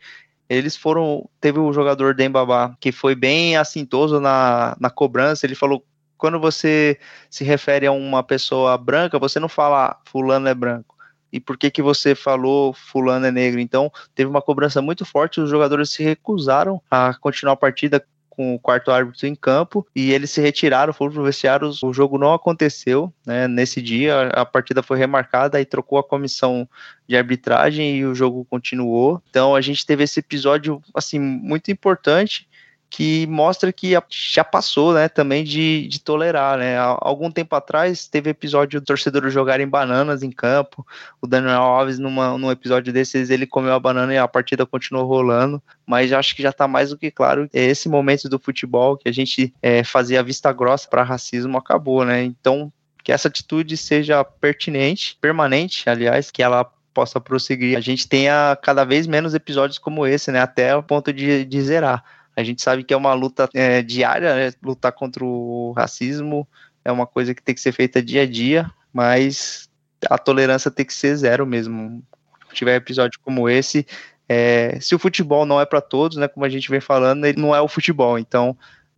Eles foram. Teve o jogador Dembaba que foi bem assintoso na, na cobrança. Ele falou: quando você se refere a uma pessoa branca, você não fala fulano é branco. E por que que você falou fulano é negro? Então, teve uma cobrança muito forte, os jogadores se recusaram a continuar a partida com o quarto árbitro em campo e eles se retiraram, foram pro vestiário, o jogo não aconteceu, né, nesse dia, a partida foi remarcada e trocou a comissão de arbitragem e o jogo continuou. Então a gente teve esse episódio assim muito importante que mostra que já passou, né, também de, de tolerar, né, algum tempo atrás teve episódio do torcedor jogarem bananas em campo, o Daniel Alves numa, num episódio desses ele comeu a banana e a partida continuou rolando, mas acho que já está mais do que claro, é esse momento do futebol que a gente é, fazia vista grossa para racismo acabou, né, então que essa atitude seja pertinente, permanente, aliás, que ela possa prosseguir. A gente tenha cada vez menos episódios como esse, né? Até o ponto de, de zerar. A gente sabe que é uma luta é, diária, né? lutar contra o racismo é uma coisa que tem que ser feita dia a dia, mas a tolerância tem que ser zero mesmo. Se tiver episódio como esse, é, se o futebol não é para todos, né, como a gente vem falando, ele não é o futebol, então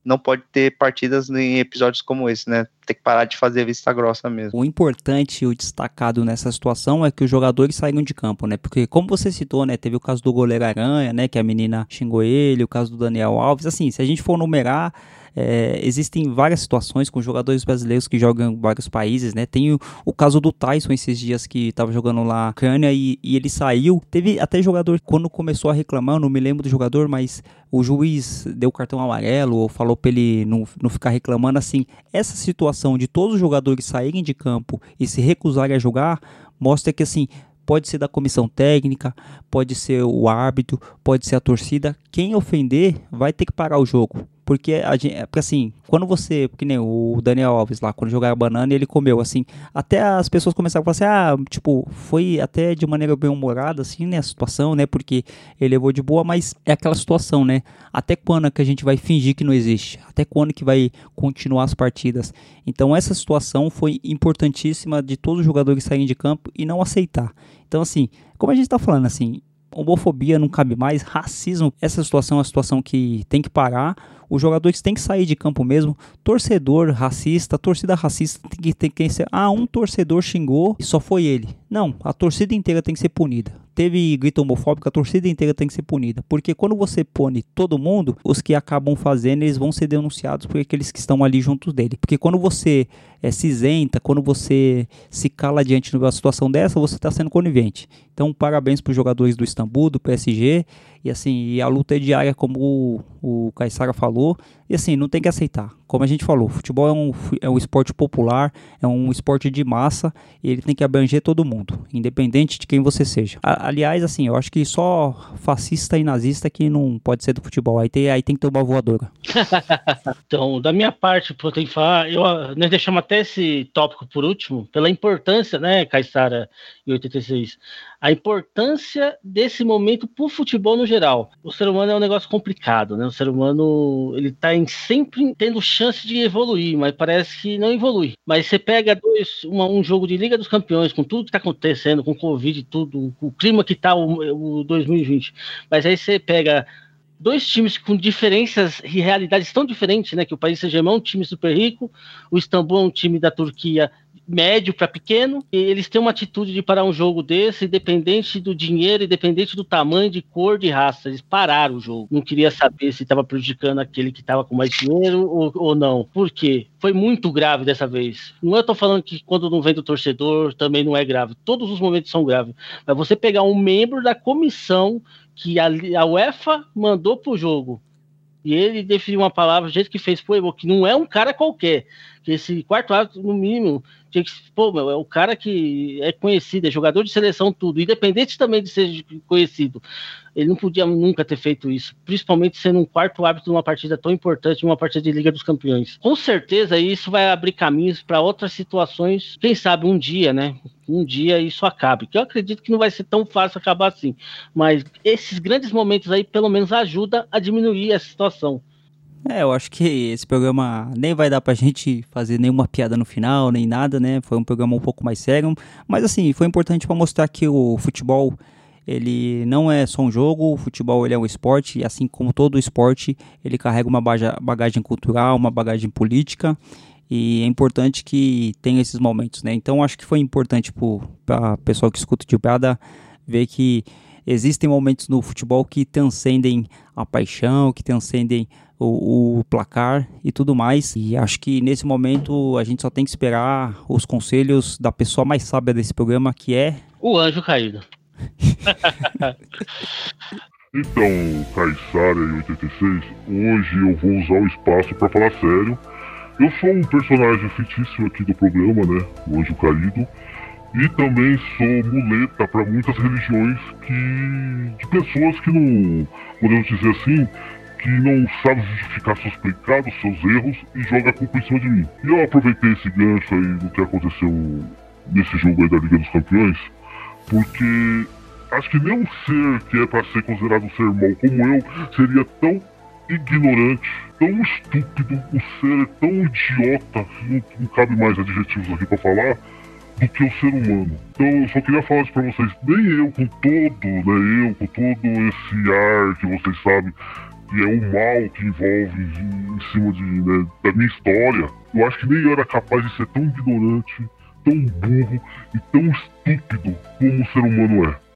não pode ter partidas em episódios como esse, né? Tem que parar de fazer vista grossa mesmo. O importante e o destacado nessa situação é que os jogadores saíram de campo, né? Porque como você citou, né, teve o caso do goleiro Aranha, né, que a menina xingou ele, o caso do Daniel Alves, assim, se a gente for numerar é, existem várias situações com jogadores brasileiros que jogam em vários países, né? Tem o, o caso do Tyson esses dias que estava jogando lá na Ucrânia e, e, ele saiu. Teve até jogador, quando começou a reclamar, não me lembro do jogador, mas o juiz deu cartão amarelo ou falou para ele não, não ficar reclamando. Assim, essa situação de todos os jogadores saírem de campo e se recusarem a jogar mostra que assim pode ser da comissão técnica, pode ser o árbitro, pode ser a torcida. Quem ofender vai ter que parar o jogo. Porque, a gente, é, porque assim, quando você, que nem o Daniel Alves lá, quando jogava banana, ele comeu, assim, até as pessoas começaram a falar assim, ah, tipo, foi até de maneira bem humorada, assim, né, a situação, né, porque ele levou de boa, mas é aquela situação, né, até quando é que a gente vai fingir que não existe? Até quando que vai continuar as partidas? Então, essa situação foi importantíssima de todos os jogadores saírem de campo e não aceitar. Então, assim, como a gente tá falando, assim, homofobia não cabe mais, racismo, essa situação é uma situação que tem que parar. Os jogadores têm que sair de campo mesmo. Torcedor racista, torcida racista tem que, tem que ser. Ah, um torcedor xingou e só foi ele. Não, a torcida inteira tem que ser punida. teve grito homofóbico, a torcida inteira tem que ser punida. Porque quando você pune todo mundo, os que acabam fazendo, eles vão ser denunciados por aqueles que estão ali juntos dele. Porque quando você é, se isenta, quando você se cala diante de uma situação dessa, você está sendo conivente. Então, parabéns para os jogadores do Istambul, do PSG. E assim, a luta é diária, como o, Caissara falou. E assim, não tem que aceitar. Como a gente falou, futebol é um, é um esporte popular, é um esporte de massa, e ele tem que abranger todo mundo, independente de quem você seja. A, aliás, assim, eu acho que só fascista e nazista que não pode ser do futebol. Aí tem, aí tem que voadora. <laughs> então, da minha parte, eu tenho que falar, eu, nós deixamos até esse tópico por último, pela importância, né, Caissara e 86, a importância desse momento para o futebol no geral. O ser humano é um negócio complicado, né? O ser humano ele está sempre tendo chance de evoluir, mas parece que não evolui. Mas você pega dois, uma, um jogo de Liga dos Campeões, com tudo que está acontecendo, com Covid e tudo, o clima que está o, o 2020, mas aí você pega dois times com diferenças e realidades tão diferentes, né? Que o país Saint-Germain é um time super rico, o Istambul é um time da Turquia médio para pequeno, eles têm uma atitude de parar um jogo desse, independente do dinheiro, independente do tamanho, de cor, de raça. Eles pararam o jogo. Não queria saber se estava prejudicando aquele que estava com mais dinheiro ou, ou não. Por quê? Foi muito grave dessa vez. Não é tô falando que quando não vem do torcedor também não é grave. Todos os momentos são graves. Mas você pegar um membro da comissão que a, a UEFA mandou pro jogo e ele definiu uma palavra do jeito que fez pro que não é um cara qualquer. Que esse quarto árbitro, no mínimo, tinha que. Pô, meu, é o cara que é conhecido, é jogador de seleção, tudo, independente também de ser conhecido. Ele não podia nunca ter feito isso, principalmente sendo um quarto árbitro numa partida tão importante, uma partida de Liga dos Campeões. Com certeza isso vai abrir caminhos para outras situações, quem sabe um dia, né? Um dia isso acabe. Que eu acredito que não vai ser tão fácil acabar assim. Mas esses grandes momentos aí, pelo menos, ajuda a diminuir essa situação. É, eu acho que esse programa nem vai dar pra gente fazer nenhuma piada no final, nem nada, né? Foi um programa um pouco mais sério, mas assim, foi importante para mostrar que o futebol ele não é só um jogo, o futebol ele é um esporte, e assim como todo esporte, ele carrega uma bagagem cultural, uma bagagem política, e é importante que tenha esses momentos, né? Então acho que foi importante para pessoal que escuta de piada ver que existem momentos no futebol que transcendem a paixão, que transcendem o, o, placar e tudo mais. E acho que nesse momento a gente só tem que esperar os conselhos da pessoa mais sábia desse programa, que é. O anjo caído. <laughs> então, Caissara e 86, hoje eu vou usar o espaço para falar sério. Eu sou um personagem fictício aqui do programa, né? O Anjo Caído. E também sou muleta para muitas religiões que. de pessoas que não. podemos dizer assim, que não sabe justificar seus pecados, seus erros e joga a culpa em cima de mim. E eu aproveitei esse gancho aí do que aconteceu nesse jogo aí da Liga dos Campeões, porque acho que nenhum ser que é para ser considerado um ser mau como eu seria tão ignorante, tão estúpido, o ser é tão idiota, não, não cabe mais adjetivos aqui para falar, do que o ser humano. Então eu só queria falar isso pra vocês, nem eu com todo, né, eu com todo esse ar que vocês sabem, que é o mal que envolve em, cima de, né, da minha história, eu acho que nem eu era capaz de ser tão ignorante, tão burro e tão estúpido como o ser humano é.